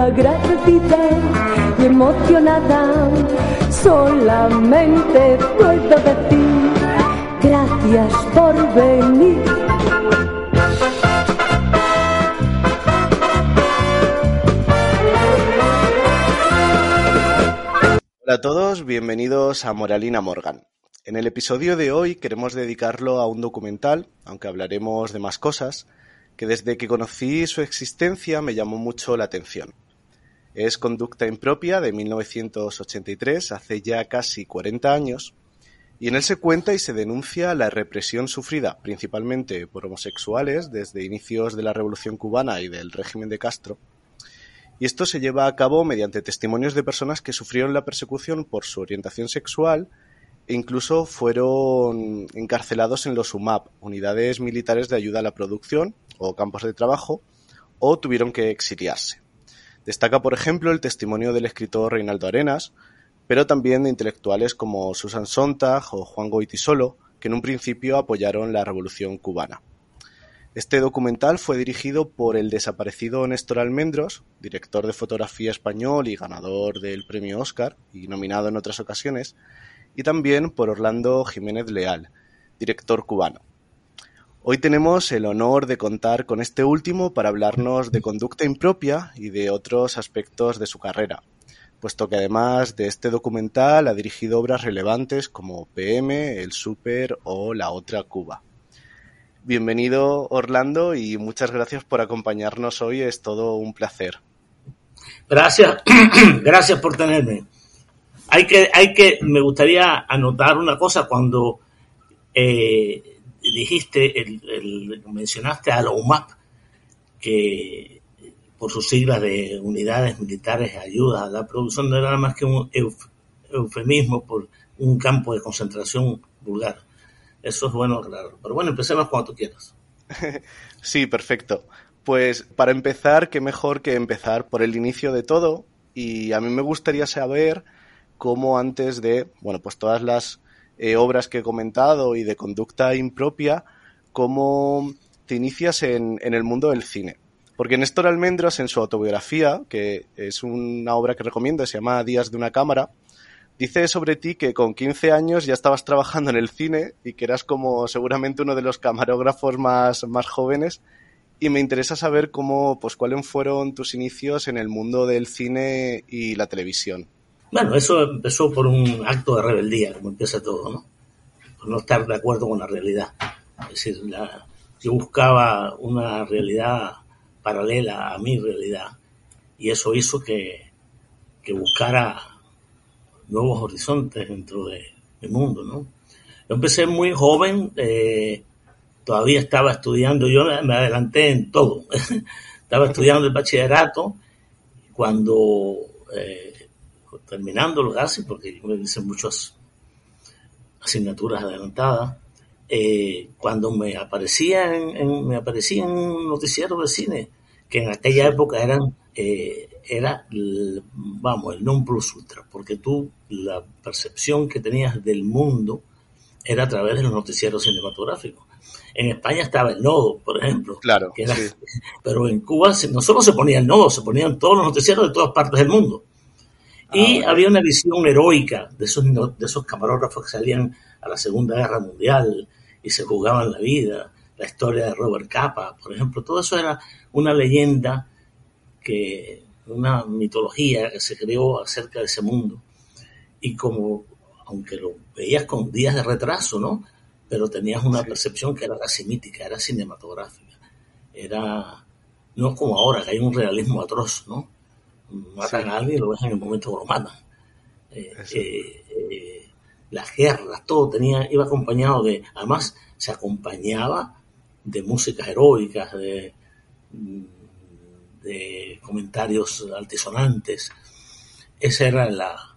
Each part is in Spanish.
Agradecida y emocionada, solamente puedo decir gracias por venir. Hola a todos, bienvenidos a Moralina Morgan. En el episodio de hoy queremos dedicarlo a un documental, aunque hablaremos de más cosas, que desde que conocí su existencia me llamó mucho la atención. Es Conducta Impropia de 1983, hace ya casi 40 años, y en él se cuenta y se denuncia la represión sufrida principalmente por homosexuales desde inicios de la Revolución cubana y del régimen de Castro, y esto se lleva a cabo mediante testimonios de personas que sufrieron la persecución por su orientación sexual e incluso fueron encarcelados en los UMAP, unidades militares de ayuda a la producción o campos de trabajo, o tuvieron que exiliarse. Destaca, por ejemplo, el testimonio del escritor Reinaldo Arenas, pero también de intelectuales como Susan Sontag o Juan Goitisolo, que en un principio apoyaron la revolución cubana. Este documental fue dirigido por el desaparecido Néstor Almendros, director de fotografía español y ganador del premio Oscar y nominado en otras ocasiones, y también por Orlando Jiménez Leal, director cubano. Hoy tenemos el honor de contar con este último para hablarnos de conducta impropia y de otros aspectos de su carrera, puesto que además de este documental ha dirigido obras relevantes como PM, El Super o La Otra Cuba. Bienvenido Orlando y muchas gracias por acompañarnos hoy, es todo un placer. Gracias, gracias por tenerme. Hay que, hay que, me gustaría anotar una cosa cuando eh, dijiste, el, mencionaste a la UMAP, que por sus siglas de unidades militares ayuda a la producción no era nada más que un euf, eufemismo por un campo de concentración vulgar. Eso es bueno aclararlo. Pero bueno, empecemos cuando tú quieras. sí, perfecto. Pues para empezar, qué mejor que empezar por el inicio de todo. Y a mí me gustaría saber cómo antes de, bueno, pues todas las eh, obras que he comentado y de conducta impropia, cómo te inicias en, el mundo del cine. Porque Néstor Almendros, en su autobiografía, que es una obra que recomiendo, se llama Días de una cámara, dice sobre ti que con 15 años ya estabas trabajando en el cine y que eras como seguramente uno de los camarógrafos más, más jóvenes. Y me interesa saber cómo, pues cuáles fueron tus inicios en el mundo del cine y la televisión. Bueno, eso empezó por un acto de rebeldía, como empieza todo, ¿no? Por no estar de acuerdo con la realidad. Es decir, yo buscaba una realidad paralela a mi realidad y eso hizo que, que buscara nuevos horizontes dentro de mi mundo, ¿no? Empecé muy joven, eh, todavía estaba estudiando, yo me adelanté en todo. estaba estudiando el bachillerato cuando eh, terminándolo casi, porque me hice muchas asignaturas adelantadas, eh, cuando me aparecía en, en, me aparecía en un noticiero de cine, que en aquella época eran, eh, era, vamos, el non plus ultra, porque tú, la percepción que tenías del mundo era a través de los noticieros cinematográficos. En España estaba el nodo, por ejemplo. Claro. Era, sí. Pero en Cuba no solo se ponía el nodo, se ponían todos los noticieros de todas partes del mundo. Y ah, había una visión heroica de esos, de esos camarógrafos que salían a la Segunda Guerra Mundial y se jugaban la vida, la historia de Robert Capa, por ejemplo, todo eso era una leyenda que, una mitología que se creó acerca de ese mundo. Y como, aunque lo veías con días de retraso, ¿no? Pero tenías una sí. percepción que era casi mítica, era cinematográfica. Era, no como ahora, que hay un realismo atroz, ¿no? Matan sí. a alguien y lo ves en el momento que lo matan. Eh, eh, eh, las guerras, todo tenía, iba acompañado de, además se acompañaba de músicas heroicas, de, de comentarios altisonantes. Esa era la...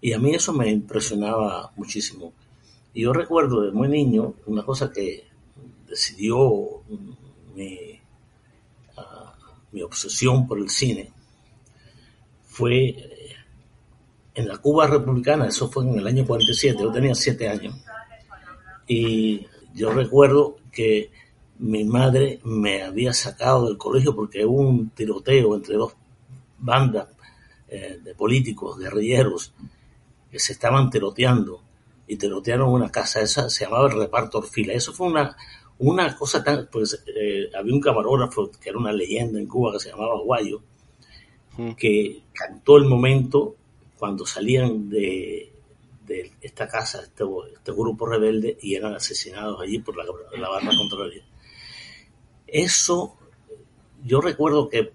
Y a mí eso me impresionaba muchísimo. Y yo recuerdo de muy niño una cosa que decidió mi, ah, mi obsesión por el cine fue eh, en la Cuba republicana, eso fue en el año 47, yo tenía siete años. Y yo recuerdo que mi madre me había sacado del colegio porque hubo un tiroteo entre dos bandas eh, de políticos, guerrilleros, que se estaban tiroteando y tirotearon una casa, esa se llamaba el reparto Orfila. Eso fue una, una cosa tan, pues eh, había un camarógrafo que era una leyenda en Cuba que se llamaba Guayo, que cantó el momento cuando salían de, de esta casa, este, este, grupo rebelde, y eran asesinados allí por la, la barra contraria. Eso, yo recuerdo que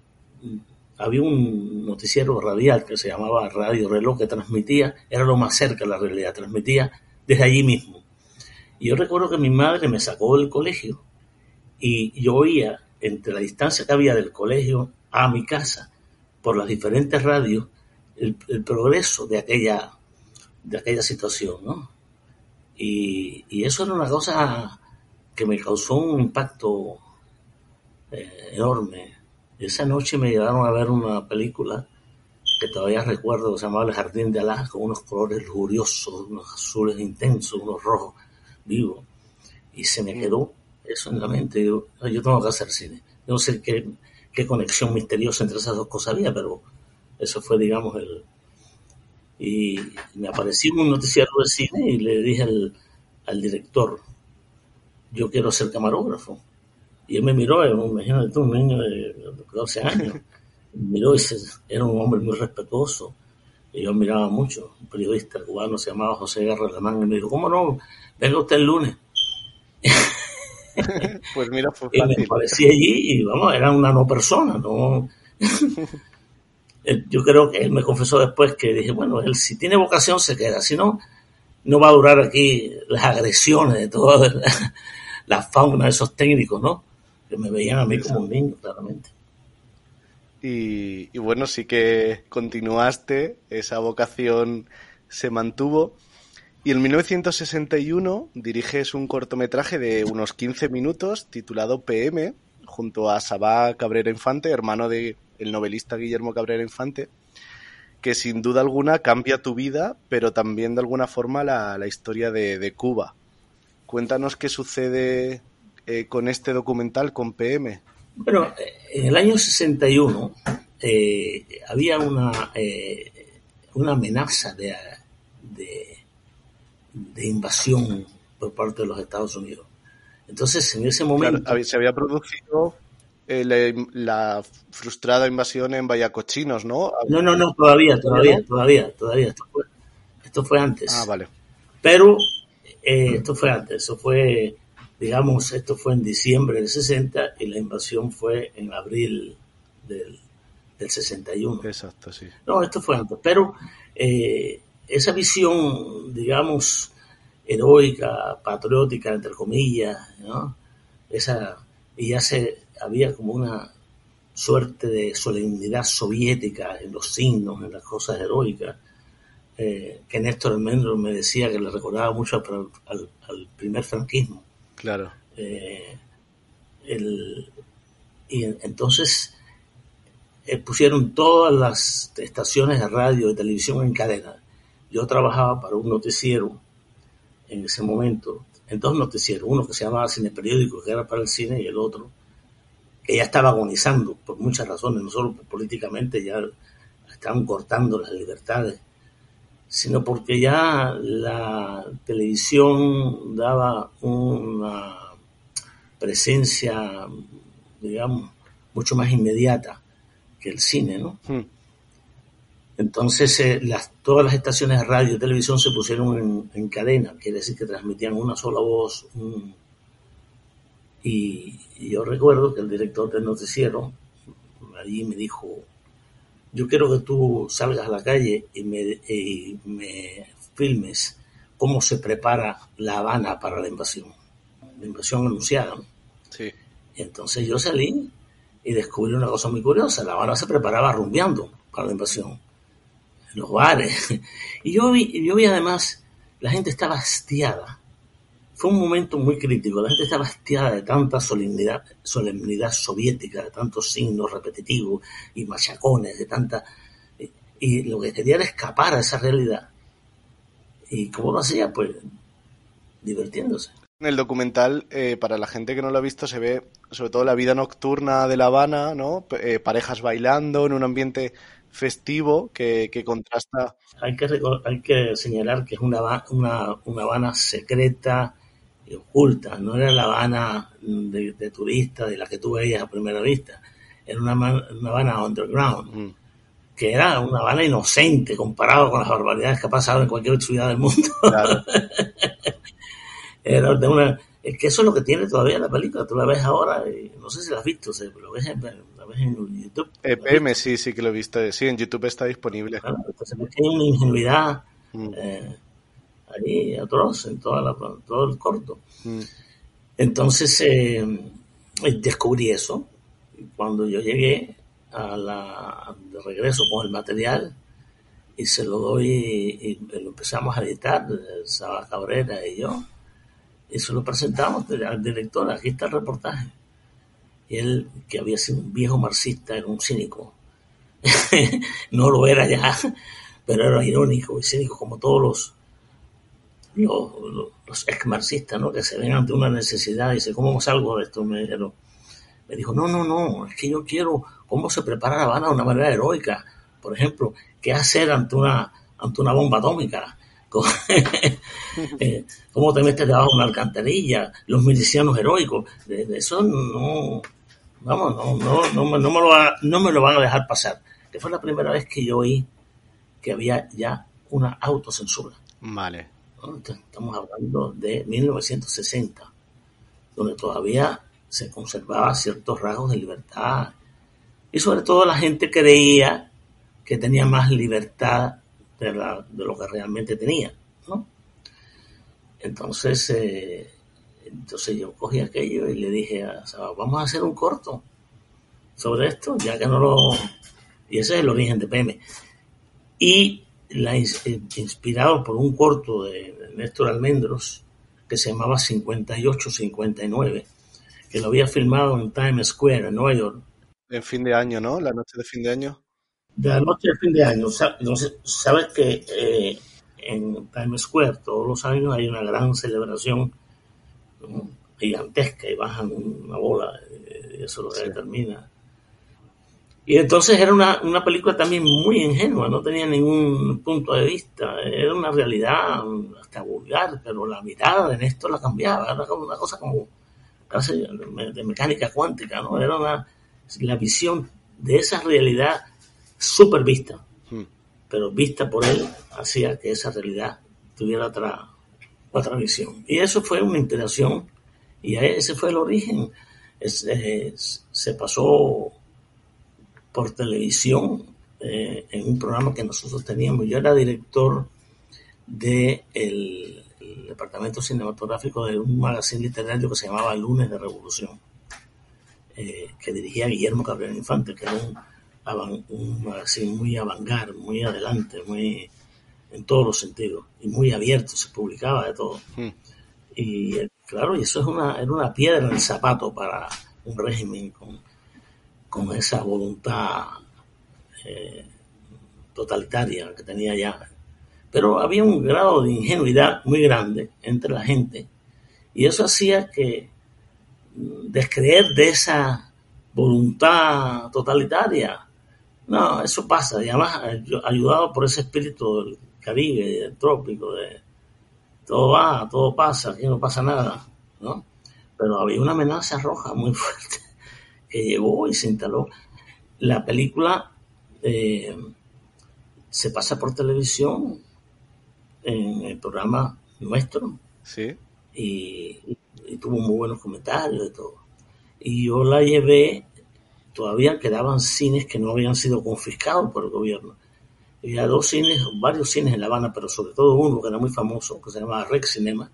había un noticiero radial que se llamaba Radio Reloj que transmitía, era lo más cerca de la realidad, transmitía desde allí mismo. Y yo recuerdo que mi madre me sacó del colegio y yo oía entre la distancia que había del colegio a mi casa por las diferentes radios el, el progreso de aquella de aquella situación, ¿no? Y, y, eso era una cosa que me causó un impacto eh, enorme. Esa noche me llevaron a ver una película que todavía recuerdo, que se llamaba El Jardín de Alá, con unos colores lujuriosos, unos azules intensos, unos rojos vivos. Y se me quedó eso en la mente. Yo, yo tengo que hacer cine. No sé qué, qué conexión misteriosa entre esas dos cosas había, pero eso fue, digamos, el, y me apareció un noticiero de cine y le dije al, al director, yo quiero ser camarógrafo. Y él me miró, imagínate un niño de 12 años, miró y se, era un hombre muy respetuoso. Y yo miraba mucho, un periodista cubano se llamaba José Garra Alemán, y me dijo, ¿cómo no? Venga usted el lunes. pues mira, fue fácil. Y me aparecí allí y vamos, era una no persona, no yo creo que él me confesó después que dije, bueno, él si tiene vocación se queda, si no, no va a durar aquí las agresiones de toda la, la fauna de esos técnicos, ¿no? Que me veían a mí como un niño, claramente. Y, y, bueno, sí que continuaste, esa vocación se mantuvo. Y en 1961 diriges un cortometraje de unos 15 minutos titulado PM, junto a Sabá Cabrera Infante, hermano de el novelista Guillermo Cabrera Infante, que sin duda alguna cambia tu vida, pero también de alguna forma la, historia de, de, Cuba. Cuéntanos qué sucede eh, con este documental, con PM. Bueno, en el año 61 eh, había una, eh, una amenaza de, de, de, invasión por parte de los Estados Unidos. Entonces, en ese momento... Claro, se había producido eh, la, la, frustrada invasión en Vallacochinos, ¿no? No, no, no, todavía, todavía, todavía, todavía. Esto fue, esto fue antes. Ah, vale. Pero eh, esto fue antes, eso fue, digamos, esto fue en diciembre del 60 y la invasión fue en abril del, del 61. Exacto, sí. No, esto fue antes, pero eh, esa visión, digamos, heroica, patriótica, entre comillas, ¿no? Esa, y ya se, había como una suerte de solemnidad soviética en los signos, en las cosas heroicas, eh, que Néstor Almendro me decía que le recordaba mucho al, al, al primer franquismo. Claro. Eh, el, y entonces eh, pusieron todas las estaciones de radio y televisión en cadena. Yo trabajaba para un noticiero en ese momento, en dos noticieros, uno que se llamaba Cine Periódico, que era para el cine, y el otro que ya estaba agonizando por muchas razones, no solo políticamente, ya estaban cortando las libertades, sino porque ya la televisión daba una presencia, digamos, mucho más inmediata que el cine, ¿no? Hmm. Entonces, eh, las, todas las estaciones de radio y televisión se pusieron en, en, cadena, quiere decir que transmitían una sola voz, un, y, y, yo recuerdo que el director del noticiero allí me dijo, yo quiero que tú salgas a la calle y me, y me filmes cómo se prepara La Habana para la invasión, la invasión anunciada. Sí. Entonces yo salí y descubrí una cosa muy curiosa. La Habana se preparaba rumbeando para la invasión. Los bares. Y yo vi, yo vi además, la gente estaba hastiada. Fue un momento muy crítico. La gente estaba hastiada de tanta solemnidad, solemnidad soviética, de tantos signos repetitivos y machacones, de tanta... Y lo que quería era escapar a esa realidad. ¿Y cómo lo hacía? Pues divirtiéndose. En el documental, eh, para la gente que no lo ha visto, se ve sobre todo la vida nocturna de La Habana, ¿no? Eh, parejas bailando en un ambiente festivo que, que contrasta. Hay que, hay que señalar que es una, una, una Habana secreta y oculta, no era la Habana de, de turista de la que tú veías a primera vista, era una, una Habana underground, Mm, que era una Habana inocente comparado con las barbaridades que ha pasado en cualquier ciudad del mundo. claro. Era de una, es que eso es lo que tiene todavía la película, tú la ves ahora, y no sé si la has visto, o sea, lo ves en, ves en YouTube. Eh, PM, sí, sí que lo he visto. Sí, en YouTube está disponible. Claro, entonces hay una ingenuidad Mm, eh, ahí atroz en toda la, todo el corto. mm, Entonces eh, descubrí eso. Cuando yo llegué a la, de regreso con el material y se lo doy y, y lo empezamos a editar, eh, Saba Cabrera y yo, y se lo presentamos al director, aquí está el reportaje. Él, que había sido un viejo marxista, era un cínico. no lo era ya, pero era irónico y cínico como todos los los, ex marxistas, ¿no? Que se ven ante una necesidad y dicen, ¿cómo salgo de esto? Me, me dijo, no, no, no, es que yo quiero cómo se prepara La Habana de una manera heroica. Por ejemplo, ¿qué hacer ante una, ante una bomba atómica? ¿Cómo, eh, cómo te metes debajo de una alcantarilla? Los milicianos heroicos. Eso no, vamos, no, no, no, me- no, me lo va- no me lo van a dejar pasar. Que fue la primera vez que yo oí que había ya una autocensura. Vale. Estamos hablando de 1960, donde todavía se conservaba ciertos rasgos de libertad. Y sobre todo la gente creía que tenía más libertad de, la- de lo que realmente tenía. ¿no? Entonces, eh, entonces yo cogí aquello y le dije a Saba, vamos a hacer un corto sobre esto, ya que no lo... Y ese es el origen de PM y la, eh, inspirado por un corto de Néstor Almendros que se llamaba 58-59, que lo había filmado en Times Square, en Nueva York, En fin de año, ¿no? La noche de fin de año. de la noche de fin de año. Entonces, sabes que eh, en Times Square todos los años hay una gran celebración. Gigantesca y bajan una bola, eh, y eso lo Sí. determina. Y entonces era una, una película también muy ingenua, no tenía ningún punto de vista, era una realidad hasta vulgar, pero la mirada de Néstor la cambiaba, era como una cosa como casi de mecánica cuántica, ¿no? Era una, la visión de esa realidad súper vista, Mm, pero vista por él hacía que esa realidad tuviera otra, otra visión. Y eso fue una inspiración y ese fue el origen. Se pasó por televisión eh, en un programa que nosotros teníamos. Yo era director del el departamento cinematográfico de un magazine literario que se llamaba Lunes de Revolución, eh, que dirigía Guillermo Cabrera Infante, que era un, un magazine muy avangar, muy adelante, muy en todos los sentidos, y muy abierto, se publicaba de todo. mm. Y eh, claro, y eso es una, era una piedra en el zapato para un régimen con, con esa voluntad eh, totalitaria que tenía ya. Pero había un grado de ingenuidad muy grande entre la gente y eso hacía que mm, descreer de esa voluntad totalitaria, no, eso pasa, y además ayu- ayudado por ese espíritu del Caribe, del trópico, de todo va, todo pasa, aquí no pasa nada, ¿no? Pero había una amenaza roja muy fuerte que llegó y se instaló. La película eh, se pasa por televisión en el programa nuestro Sí. y, y tuvo muy buenos comentarios y todo. Y yo la llevé, todavía quedaban cines que no habían sido confiscados por el gobierno. Había dos cines, varios cines en La Habana, pero sobre todo uno que era muy famoso, que se llamaba Rex Cinema,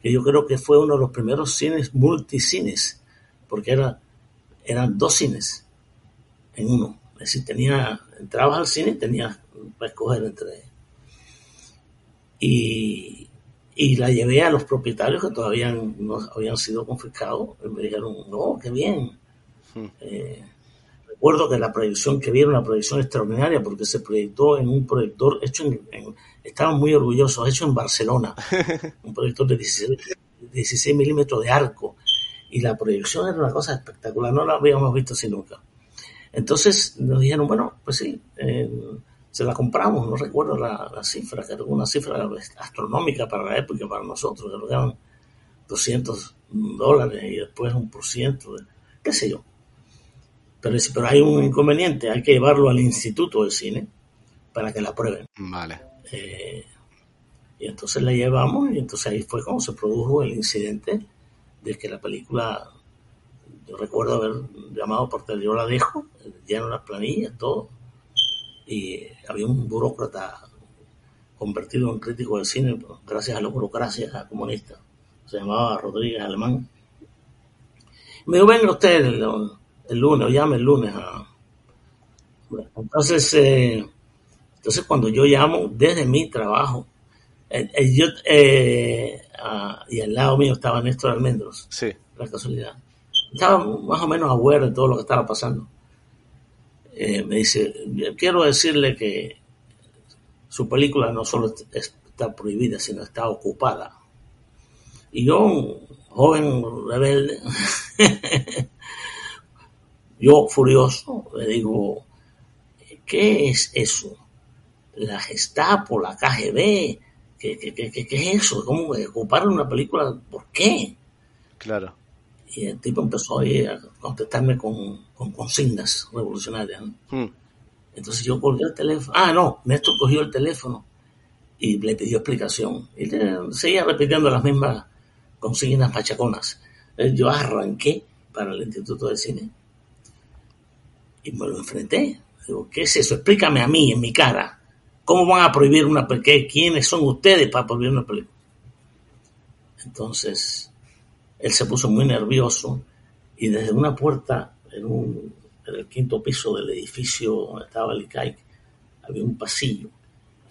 que yo creo que fue uno de los primeros cines multicines, porque era, eran dos cines en uno. Es decir, tenía, entrabas al cine y tenías para escoger entre. Y, y la llevé a los propietarios que todavía no habían sido confiscados. Y me dijeron, no, qué bien. Hmm. Eh, recuerdo que la proyección que vieron, una proyección extraordinaria, porque se proyectó en un proyector hecho en, en- estaban muy orgullosos, hecho en Barcelona, un proyector de 16, 16 milímetros de arco, y la proyección era una cosa espectacular, no la habíamos visto así nunca. Entonces nos dijeron, bueno, pues sí, eh, se la compramos, no recuerdo la, la cifra, que era una cifra astronómica para la época, para nosotros, que eran 200 dólares y después un por ciento, qué sé yo. Pero, dice, pero hay un inconveniente, hay que llevarlo al Instituto de Cine para que la aprueben. Vale. Eh, y entonces la llevamos y entonces ahí fue cuando se produjo el incidente de que la película, yo recuerdo haber llamado por teléfono, yo la dejo, lleno las planillas, todo, y había un burócrata convertido en crítico de cine gracias a la burocracia comunista, se llamaba Rodríguez Alemán. Me dijo, venga usted el lunes, o llame el lunes a... Entonces, eh, entonces, cuando yo llamo desde mi trabajo, eh, eh, yo, eh, y al lado mío estaba Néstor Almendros, Sí. la casualidad. Estaba más o menos aware de todo lo que estaba pasando. Eh, me dice, quiero decirle que su película no solo est- está prohibida, sino está ocupada. Y yo, un joven rebelde, yo furioso, le digo, ¿qué es eso? La Gestapo, la KGB, ¿qué, qué, qué, qué- qué es eso? ¿Cómo ocupar una película? ¿Por qué? Claro. Y el tipo empezó ahí a contestarme con, con consignas revolucionarias. ¿no? Hmm. Entonces yo colgué el teléfono. Ah, no, Néstor cogió el teléfono y le pidió explicación. Y le seguía repitiendo las mismas consignas machaconas. Yo arranqué para el Instituto de Cine y me lo enfrenté. Digo, ¿qué es eso? Explícame a mí, en mi cara. ¿Cómo van a prohibir una película? ¿Quiénes son ustedes para prohibir una película? Entonces, él se puso muy nervioso y desde una puerta en, el quinto piso del edificio donde estaba el ICAIC había un pasillo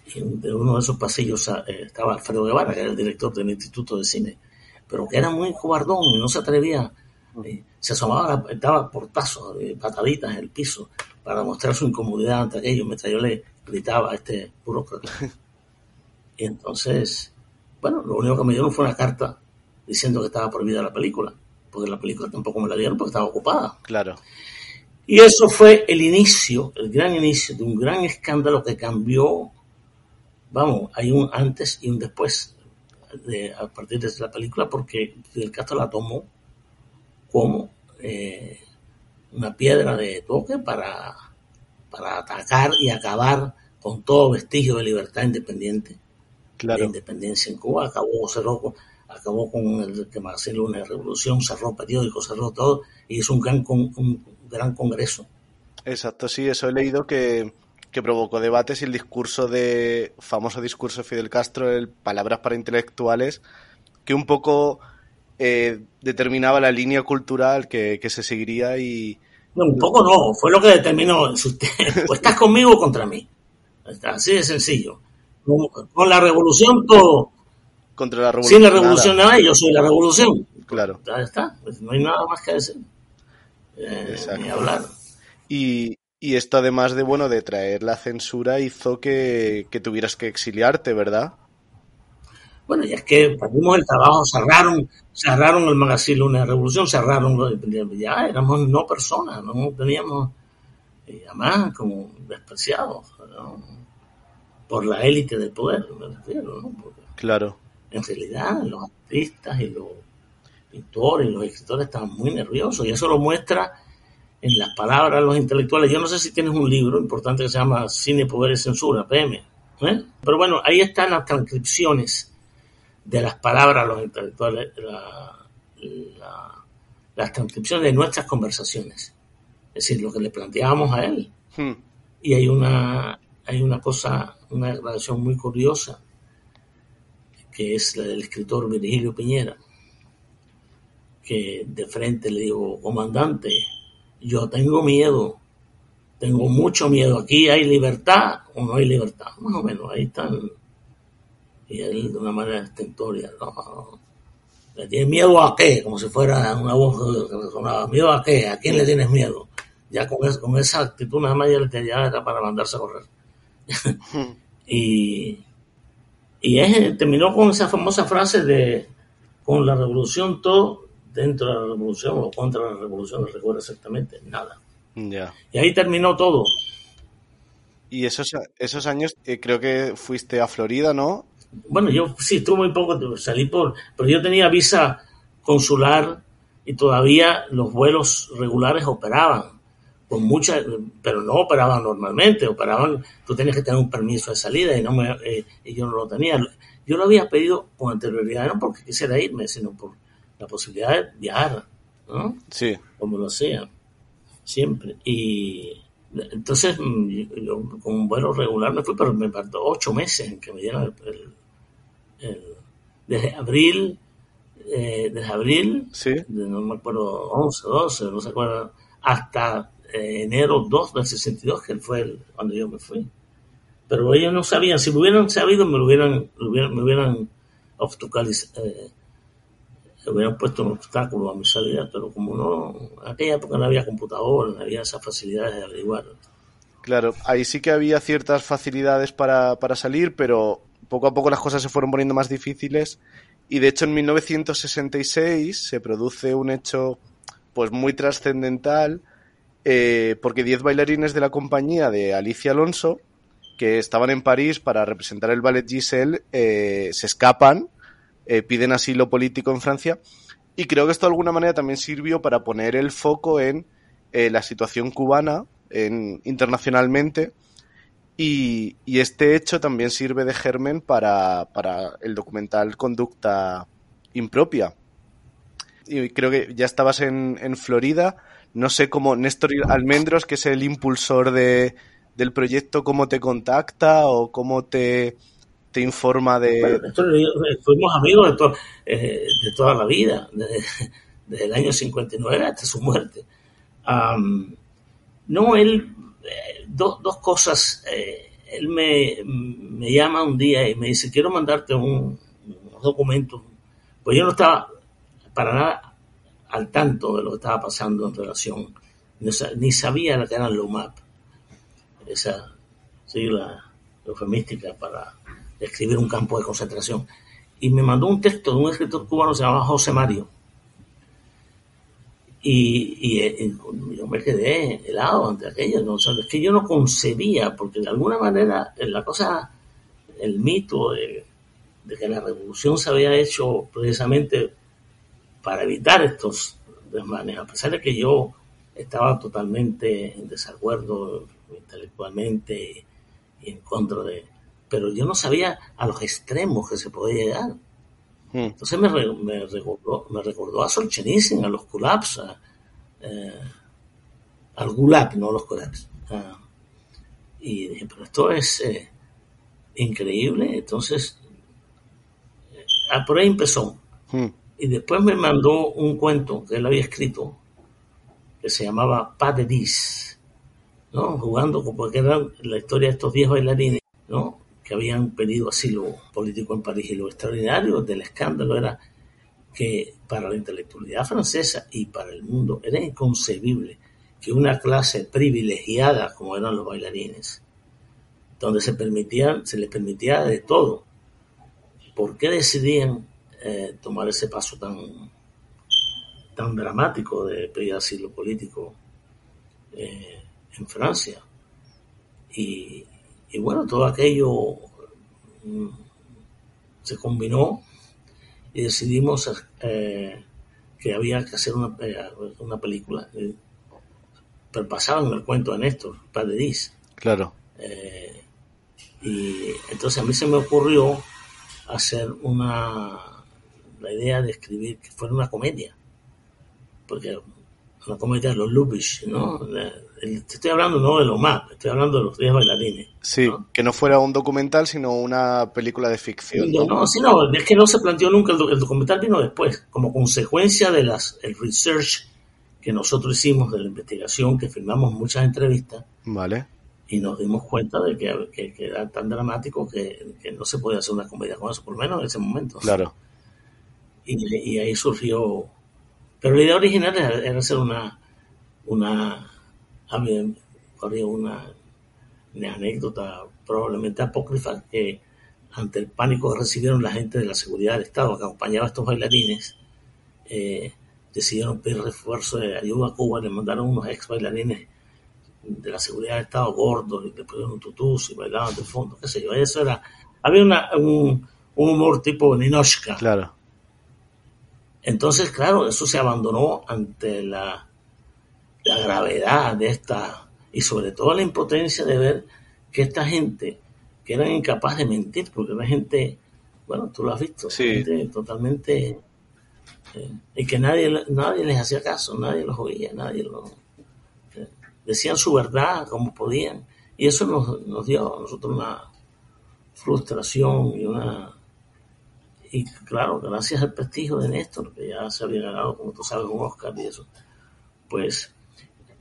y en uno de esos pasillos eh, estaba Alfredo Guevara, que era el director del Instituto de Cine, pero que era muy cobardón y no se atrevía, eh, se asomaba, daba portazos, eh, pataditas en el piso para mostrar su incomodidad ante aquello, mientras yo le gritaba a este burócrata. Y entonces, bueno, lo único que me dieron fue una carta diciendo que estaba prohibida la película, porque la película tampoco me la dieron porque estaba ocupada. Claro. Y eso fue el inicio, el gran inicio de un gran escándalo que cambió, vamos, hay un antes y un después de, a partir de la película, porque Fidel Castro la tomó como eh, una piedra de toque para, para atacar y acabar con todo vestigio de libertad independiente, de Claro. independencia en Cuba. Acabó, cerró, con- acabó con el que Marcelo Lunes de Revolución, cerró periódicos, cerró todo y hizo un gran, con- un gran congreso. Exacto, sí, eso he leído que, que provocó debates y el discurso de, famoso discurso de Fidel Castro, el Palabras para Intelectuales, que un poco eh, determinaba la línea cultural que, que se seguiría y, No, un poco no, fue lo que determinó. O estás conmigo o contra mí. Está Así de sencillo. Con, la revolución todo. contra la revolución. Sin la revolución nada, yo soy la revolución. Claro. Ya está, pues no hay nada más que decir. Eh, ni hablar. Y, y esto además de, bueno, de traer la censura hizo que, que tuvieras que exiliarte, ¿verdad? Bueno, y es que perdimos el trabajo, cerraron, cerraron el magazine Lunes de Revolución, cerraron, los- ya éramos no personas, no teníamos, y además como despreciados ¿no? por la élite del poder, me refiero, ¿no? Porque Claro. en realidad los artistas y los pintores y los escritores estaban muy nerviosos y eso lo muestra en las palabras de los intelectuales. Yo no sé si tienes un libro importante que se llama Cine, Poder y Censura, PM. ¿eh? Pero bueno, ahí están las transcripciones de las palabras de los intelectuales, la- transcripciones de nuestras conversaciones. Es decir, lo que le planteábamos a él. Hmm. Y hay una, hay una cosa, una declaración muy curiosa, que es la del escritor Virgilio Piñera, que de frente le digo, comandante, yo tengo miedo tengo mucho miedo. Aquí hay libertad o no hay libertad. Más o menos, ahí están. Y él de una manera estentoria, ¿no? ¿Le tienes miedo a qué? Como si fuera una voz que resonaba. ¿Miedo a qué? ¿A quién le tienes miedo? Ya con, es- con esa actitud nada más ya, ya era para mandarse a correr. y y es- terminó con esa famosa frase de con la revolución todo, dentro de la revolución o contra la revolución, no recuerdo exactamente, nada. Ya. Y ahí terminó todo. Y esos, esos años eh, creo que fuiste a Florida, ¿no? Bueno, yo sí estuve muy poco, salí por, pero yo tenía visa consular y todavía los vuelos regulares operaban, con mucha, pero no operaban normalmente, operaban, tú tenías que tener un permiso de salida y no me, eh, y yo no lo tenía. Yo lo había pedido con anterioridad, no porque quisiera irme, sino por la posibilidad de viajar, ¿no? Sí. como lo hacía, siempre. Y entonces yo con un vuelo regular me fui, pero me tardó ocho meses en que me dieran el, el- el- desde abril, eh, desde abril, Sí. de- no me acuerdo, 11, 12, no se acuerda, hasta eh, enero 2 del 62, que fue el- cuando yo me fui. Pero ellos no sabían, si me hubieran sabido, me lo hubieran, me hubieran, me hubieran obstaculiz- eh, hubieran puesto un obstáculo a mi salida, pero como no, en aquella época no había computador, no había esas facilidades de averiguar. Claro, ahí sí que había ciertas facilidades para, para salir, pero poco a poco las cosas se fueron poniendo más difíciles. Y de hecho en 1966 se produce un hecho pues muy trascendental eh, porque 10 bailarines de la compañía de Alicia Alonso que estaban en París para representar el ballet Giselle eh, se escapan, eh, piden asilo político en Francia y creo que esto de alguna manera también sirvió para poner el foco en eh, la situación cubana en, internacionalmente y, este hecho también sirve de germen para, para el documental Conducta Impropia. Y creo que ya estabas en, en Florida, no sé cómo Néstor Almendros, que es el impulsor de, del proyecto, cómo te contacta o cómo te, te informa de... Bueno, eh, fuimos amigos de, to- eh, de toda la vida, desde, desde el año 59 hasta su muerte. Am, no, él, do- dos cosas. eh, él me, me llama un día y me dice, quiero mandarte un, unos documentos. Pues yo no estaba para nada al tanto de lo que estaba pasando en relación, ni sabía lo que eran los MAP, esa sigla eufemística para describir un campo de concentración. Y me mandó un texto de un escritor cubano que se llamaba José Mario. Y, y, eh, yo me quedé helado ante aquello. ¿no? O es que yo no concebía, porque de alguna manera eh, la cosa, el mito de que la revolución se había hecho precisamente para evitar estos desmanes, a pesar de que yo estaba totalmente en desacuerdo intelectualmente y en contra de... Pero yo no sabía a los extremos que se podía llegar. Hmm, Entonces me, re- me recordó, me recordó a Solzhenitsyn, a los kulaks, a, eh, al gulag, no a los kulaks. Ah, y dije, pero esto es eh, increíble. Entonces, ah, por ahí empezó. hmm, Y después me mandó un cuento que él había escrito, que se llamaba Pas de Dix, ¿no? Jugando, porque era la historia de estos 10 bailarines, ¿no? Que habían pedido asilo político en París. Y lo extraordinario del escándalo era que para la intelectualidad francesa y para el mundo era inconcebible que una clase privilegiada como eran los bailarines, donde se permitían, se les permitía de todo, ¿por qué decidían eh, tomar ese paso tan, tan dramático de pedir asilo político eh, en Francia? Y, y bueno, todo aquello mm, se combinó y decidimos eh, que había que hacer una, eh, una película. eh, pero pasaba en el cuento de Néstor, Padre Diz. claro. Eh, y entonces a mí se me ocurrió hacer una la idea de escribir que fuera una comedia porque comedia de los Lubitsch ¿no? Te estoy hablando no de los más estoy hablando de los 10 bailarines Sí, ¿no? que no fuera un documental, sino una película de ficción. No, ¿no? sí, no, es que no se planteó nunca, el, el documental vino después, como consecuencia de las, el research que nosotros hicimos de la investigación, que filmamos muchas entrevistas Vale. y nos dimos cuenta de que, que- que era tan dramático que, que no se podía hacer una comedia con eso, por lo menos en ese momento. Claro. Y, y ahí surgió. Pero la idea original era, hacer una. una había, una anécdota probablemente apócrifa que ante el pánico que recibieron la gente de la seguridad del Estado que acompañaba a estos bailarines, eh, decidieron pedir refuerzo de ayuda a Cuba, le mandaron unos ex bailarines de la seguridad del Estado gordos y le pusieron tutús y bailaban de fondo, qué sé yo. Eso era. Había una, un, un humor tipo Ninochka. Claro. Entonces, claro, eso se abandonó ante la, la gravedad de esta y sobre todo la impotencia de ver que esta gente que eran incapaz de mentir, porque era gente, bueno, tú lo has visto, Sí. gente totalmente eh, y que nadie nadie les hacía caso, nadie los oía, nadie lo eh, decían su verdad como podían y eso nos, nos dio a nosotros una frustración y una y claro, gracias al prestigio de Néstor, que ya se había ganado, como tú sabes, un Oscar y eso, pues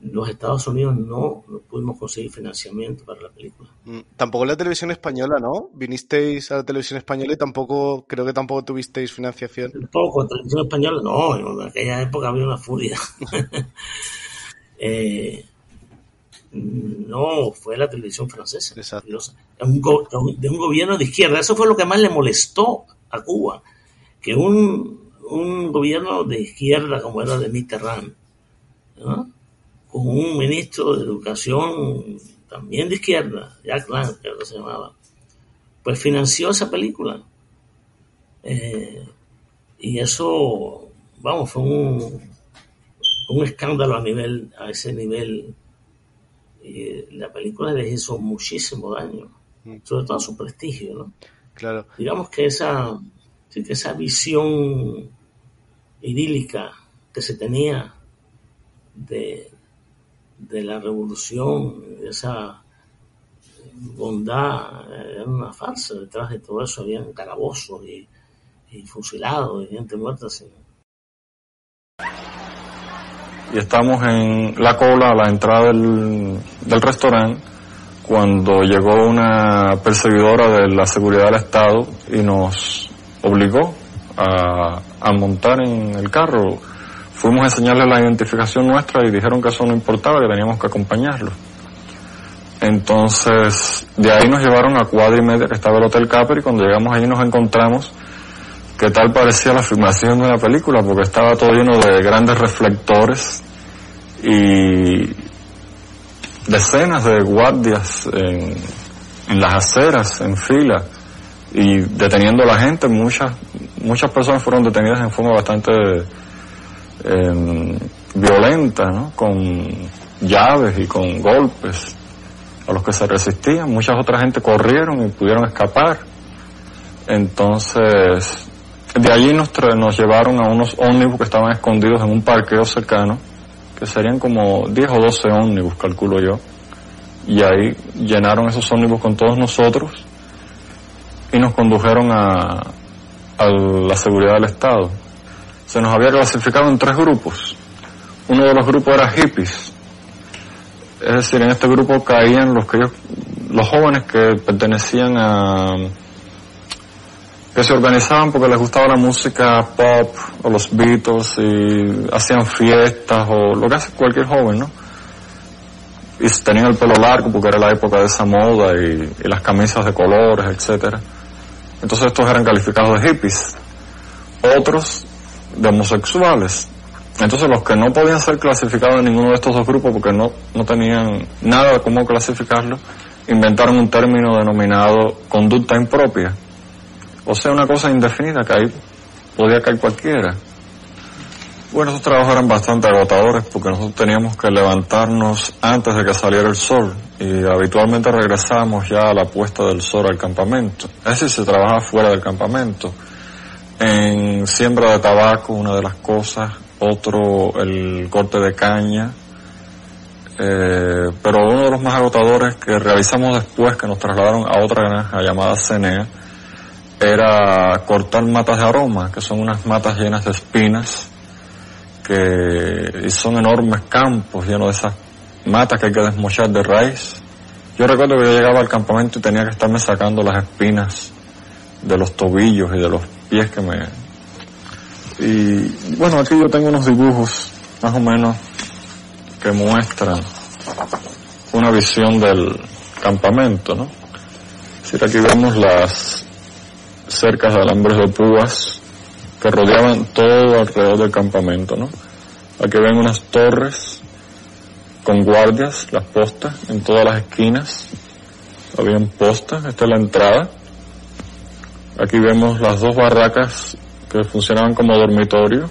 los Estados Unidos no, no pudimos conseguir financiamiento para la película. Mm, Tampoco la televisión española, ¿no? Vinisteis a la televisión española y tampoco, creo que tampoco tuvisteis financiación. Tampoco, televisión española, no, en aquella época había una furia. Eh, no, fue la televisión francesa. Exacto. Dios, un go- de un gobierno de izquierda. Eso fue lo que más le molestó a Cuba, que un, un gobierno de izquierda como era de Mitterrand, ¿no? con un ministro de educación también de izquierda, Jack Lang, creo que se llamaba, pues financió esa película. Eh, y eso, vamos, fue un, un escándalo a nivel, a ese nivel. Y la película les hizo muchísimo daño, sobre todo a su prestigio, ¿no? Claro. digamos que esa, sí, que esa visión idílica que se tenía de, de la revolución, esa bondad, era una farsa. Detrás de todo eso habían calabozos y, y fusilados y gente muerta. Sin, y estamos en la cola a la entrada del, del restaurante cuando llegó una perseguidora de la seguridad del Estado y nos obligó a, montar en el carro. Fuimos a enseñarles la identificación nuestra y dijeron que eso no importaba, que teníamos que acompañarlo. Entonces, de ahí nos llevaron a cuadra y media que estaba el Hotel Capri cuando llegamos allí nos encontramos que tal parecía la filmación de una película porque estaba todo lleno de grandes reflectores y decenas de guardias en, las aceras, en fila y deteniendo a la gente. Muchas, muchas personas fueron detenidas en forma bastante eh, violenta, con llaves y con golpes a los que se resistían. Muchas otras gente corrieron y pudieron escapar. Entonces, de allí nos, nos llevaron a unos ómnibus que estaban escondidos en un parqueo cercano, que serían como 10 o 12 ómnibus, calculo yo. Y ahí llenaron esos ómnibus con todos nosotros y nos condujeron a, a la seguridad del Estado. Se nos había clasificado en tres grupos. Uno de los grupos era hippies. Es decir, en este grupo caían los que ellos, los jóvenes que pertenecían a, que se organizaban porque les gustaba la música pop o los Beatles y hacían fiestas o lo que hace cualquier joven, ¿no? Y tenían el pelo largo porque era la época de esa moda y, y las camisas de colores, etcétera. Entonces estos eran calificados de hippies. Otros de homosexuales. Entonces los que no podían ser clasificados en ninguno de estos dos grupos porque no, no tenían nada de cómo clasificarlo, inventaron un término denominado conducta impropia. O sea, una cosa indefinida que ahí podía caer cualquiera. Bueno, esos trabajos eran bastante agotadores porque nosotros teníamos que levantarnos antes de que saliera el sol y habitualmente regresábamos ya a la puesta del sol al campamento. Es decir, se trabajaba fuera del campamento. En siembra de tabaco, una de las cosas, otro el corte de caña, eh, pero uno de los más agotadores que realizamos después que nos trasladaron a otra granja llamada Cenea, era cortar matas de aroma, que son unas matas llenas de espinas que son enormes campos llenos de esas matas que hay que desmochar de raíz. Yo recuerdo que yo llegaba al campamento y tenía que estarme sacando las espinas de los tobillos y de los pies que me... Y bueno, aquí yo tengo unos dibujos más o menos que muestran una visión del campamento, ¿no? Decir, aquí vemos las cercas de alambres de púas que rodeaban todo alrededor del campamento. Aquí ven unas torres con guardias, las postas, en todas las esquinas. Habían postas, esta es la entrada. Aquí vemos las dos barracas que funcionaban como dormitorio.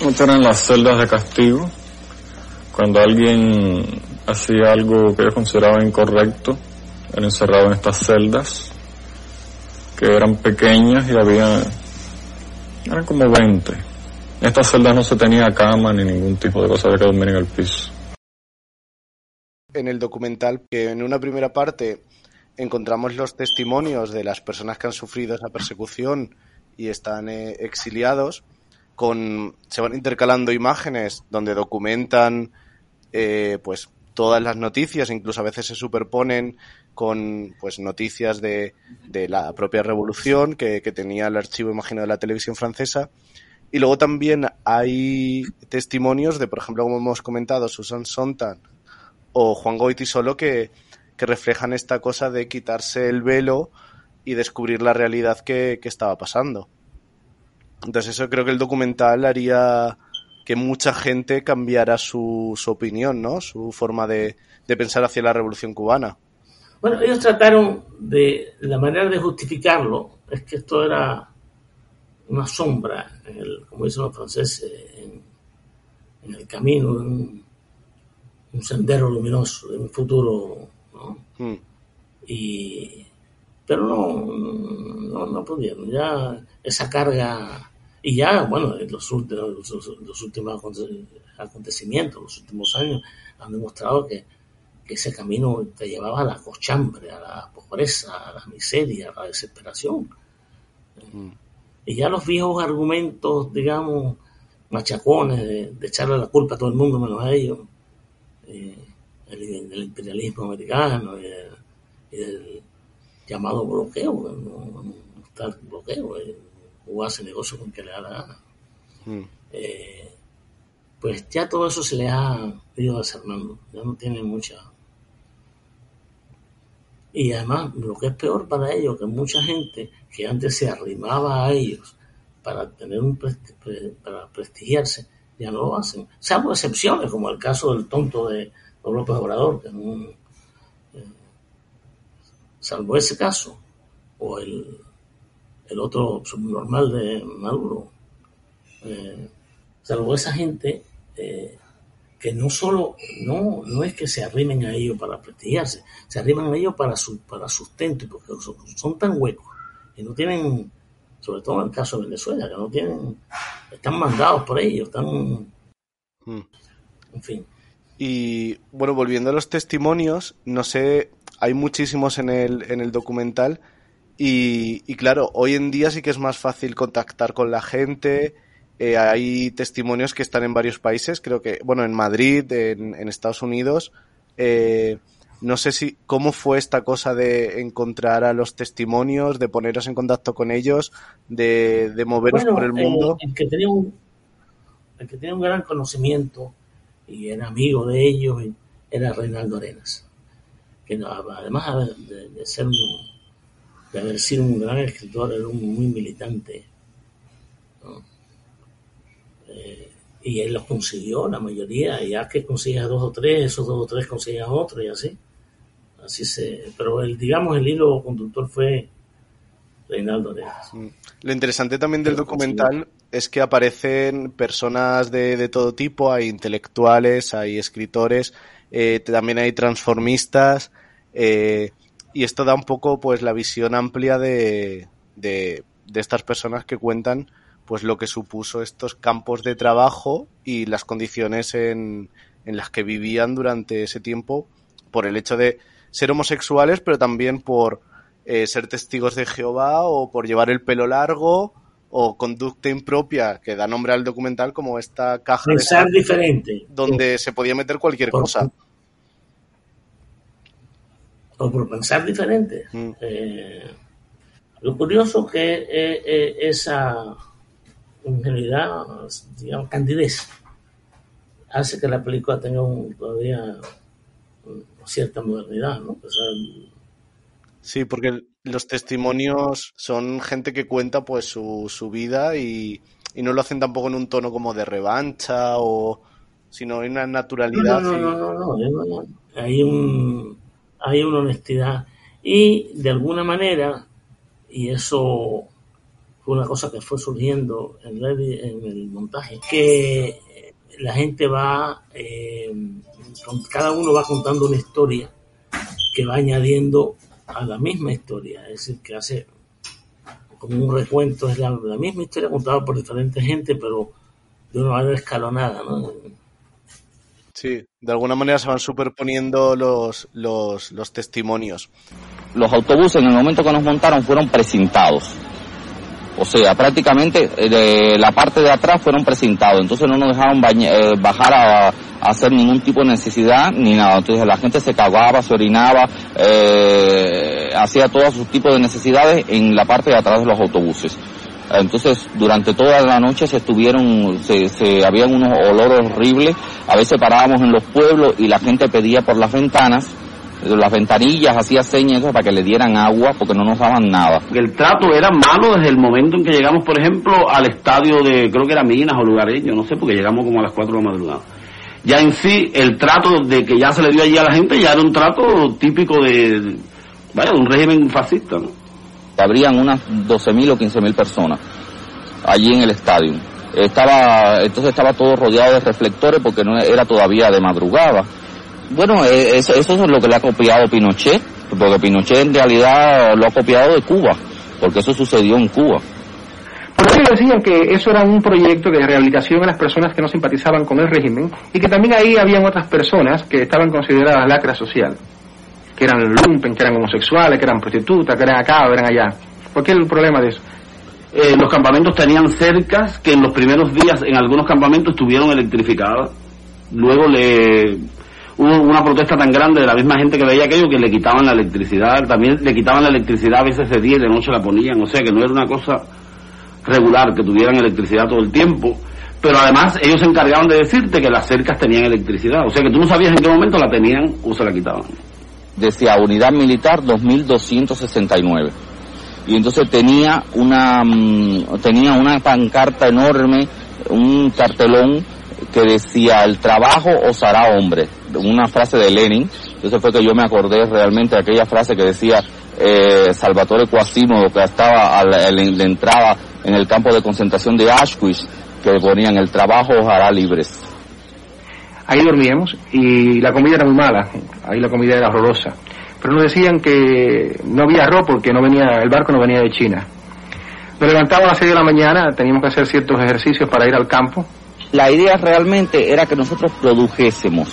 Estas eran las celdas de castigo. Cuando alguien hacía algo que yo consideraba incorrecto, era encerrado en estas celdas, que eran pequeñas y había, eran como 20. En estas celdas no se tenía cama ni ningún tipo de cosa, había que dormir en el piso. En el documental, que en una primera parte encontramos los testimonios de las personas que han sufrido esa persecución y están eh, exiliados, con, se van intercalando imágenes donde documentan eh, pues todas las noticias, incluso a veces se superponen con pues noticias de, de la propia revolución que, que, tenía el archivo, imagino, de la televisión francesa. Y luego también hay testimonios de, por ejemplo, como hemos comentado, Susan Sontag o Juan Goiti solo que, que reflejan esta cosa de quitarse el velo y descubrir la realidad que, que estaba pasando. Entonces eso creo que el documental haría que mucha gente cambiara su, su opinión, ¿no? Su forma de, de, pensar hacia la revolución cubana. Bueno, ellos trataron de, la manera de justificarlo, es que esto era una sombra, en el, como dicen los franceses, en, en el camino, en un, un, sendero luminoso, de un futuro, ¿no? Hmm. Y, pero no, no, no pudieron, ya esa carga y ya, bueno, los, últimos, los, los últimos acontecimientos, los últimos años, han demostrado que, que, ese camino te llevaba a la cochambre, a la pobreza, a la miseria, a la desesperación. Mm. Y ya los viejos argumentos, digamos, machacones de, de, echarle la culpa a todo el mundo menos a ellos, eh, el, el, imperialismo americano y el, el llamado bloqueo, no, no está el bloqueo. Eh, o hace negocio con que le da la gana. Mm. Eh, pues ya todo eso se le ha ido desarmando, ya no tiene mucha. Y además, lo que es peor para ellos, que mucha gente que antes se arrimaba a ellos para tener un para prestigiarse, ya no lo hacen. Salvo excepciones, como el caso del tonto de López Obrador, que no, eh, salvo ese caso, o el, el otro subnormal de Maduro. Eh, salvo esa gente eh, que no solo, no, no es que se arrimen a ellos para prestigiarse, se arriman a ellos para su para sustento, porque son, son tan huecos y no tienen, sobre todo en el caso de Venezuela, que no tienen, están mandados por ellos, están, Hmm. en fin. Y bueno, volviendo a los testimonios, no sé, hay muchísimos en el, en el documental. Y, y, claro, hoy en día sí que es más fácil contactar con la gente. Eh, hay testimonios que están en varios países, creo que, bueno, en Madrid, en, en Estados Unidos. Eh, no sé si cómo fue esta cosa de encontrar a los testimonios, de poneros en contacto con ellos, de, de moveros bueno, por el mundo. El, el, que tenía un, el que tenía un gran conocimiento y era amigo de ellos era Reinaldo Arenas, que además de, de ser un de haber sido un gran escritor, era un muy militante. ¿no? Eh, y él los consiguió, la mayoría, ya que consigues dos o tres, esos dos o tres conseguían otro y así. Así se, pero el, digamos, el hilo conductor fue Reinaldo Arenas. Lo interesante también del documental es que aparecen personas de, de, todo tipo, hay intelectuales, hay escritores, eh, también hay transformistas, eh, y esto da un poco pues la visión amplia de, de, de, estas personas que cuentan pues lo que supuso estos campos de trabajo y las condiciones en, en las que vivían durante ese tiempo por el hecho de ser homosexuales pero también por eh, ser testigos de Jehová o por llevar el pelo largo o conducta impropia que da nombre al documental como esta caja Pensar de diferente. donde se podía meter cualquier Por- cosa. O por pensar diferente. Mm. Eh, lo curioso que eh, eh, esa ingenuidad, digamos, candidez, hace que la película tenga un- todavía una cierta modernidad, ¿no? O sea, Sí, porque los testimonios son gente que cuenta pues su, su vida y, y no lo hacen tampoco en un tono como de revancha o sino en una naturalidad. no, no, no, no, no, no, no. Hay, un, hay una honestidad. Y de alguna manera, y eso fue una cosa que fue surgiendo en, el montaje, que la gente va, eh, cada uno va contando una historia que va añadiendo a la misma historia, es decir, que hace como un recuento, es la, la misma historia contada por diferentes gente, pero de una manera escalonada, ¿no? Sí, de alguna manera se van superponiendo los, los, los testimonios. los autobuses en el momento que nos montaron fueron precintados. O sea, prácticamente eh, de la parte de atrás fueron precintados. Entonces no nos dejaron eh, bajar a, hacer ningún tipo de necesidad ni nada. Entonces la gente se cagaba, se orinaba, eh, hacía todo su tipo de necesidades en la parte de atrás de los autobuses. Entonces, durante toda la noche se estuvieron, se, se habían unos olores horribles. A veces parábamos en los pueblos y la gente pedía por las ventanas, las ventanillas, hacía señas para que le dieran agua porque no nos daban nada. el trato era malo desde el momento en que llegamos, por ejemplo, al estadio de, creo que era Minas o Lugareño, no sé, porque llegamos como a las 4 de la madrugada. Ya en sí, el trato de que ya se le dio allí a la gente ya era un trato típico de, vaya, de un régimen fascista, ¿no? Habrían unas 12.000 o 15.000 personas allí en el estadio. Estaba, entonces estaba todo rodeado de reflectores porque no era todavía de madrugada. Bueno, eh, eso, eso es lo que le ha copiado Pinochet, porque Pinochet en realidad lo ha copiado de Cuba, porque eso sucedió en Cuba. Por eso decían que eso era un proyecto de rehabilitación a las personas que no simpatizaban con el régimen y que también ahí habían otras personas que estaban consideradas lacra social, que eran lumpen, que eran homosexuales, que eran prostitutas, que eran acá o eran allá. ¿Por qué el problema de eso? Eh, los campamentos tenían cercas que en los primeros días en algunos campamentos estuvieron electrificadas. Luego le hubo una protesta tan grande de la misma gente que veía aquello que le quitaban la electricidad. También le quitaban la electricidad a veces de día y de noche la ponían. O sea que no era una cosa regular que tuvieran electricidad todo el tiempo. Pero además ellos se encargaban de decirte que las cercas tenían electricidad. O sea que tú no sabías en qué momento la tenían o se la quitaban. Decía Unidad Militar 2269. Y entonces tenía una, mm, tenía una pancarta enorme, un cartelón que decía, el trabajo os hará hombre, una frase de Lenin. Entonces fue que yo me acordé realmente de aquella frase que decía eh, Salvatore Quasimodo, que estaba a la, en la entrada en el campo de concentración de Auschwitz, que ponían, el trabajo os hará libres. Ahí dormíamos y la comida era muy mala, ahí la comida era horrorosa. Pero nos decían que no había arroz porque no venía, el barco no venía de China. Nos levantábamos a las 6 de la mañana, teníamos que hacer ciertos ejercicios para ir al campo. La idea realmente era que nosotros produjésemos.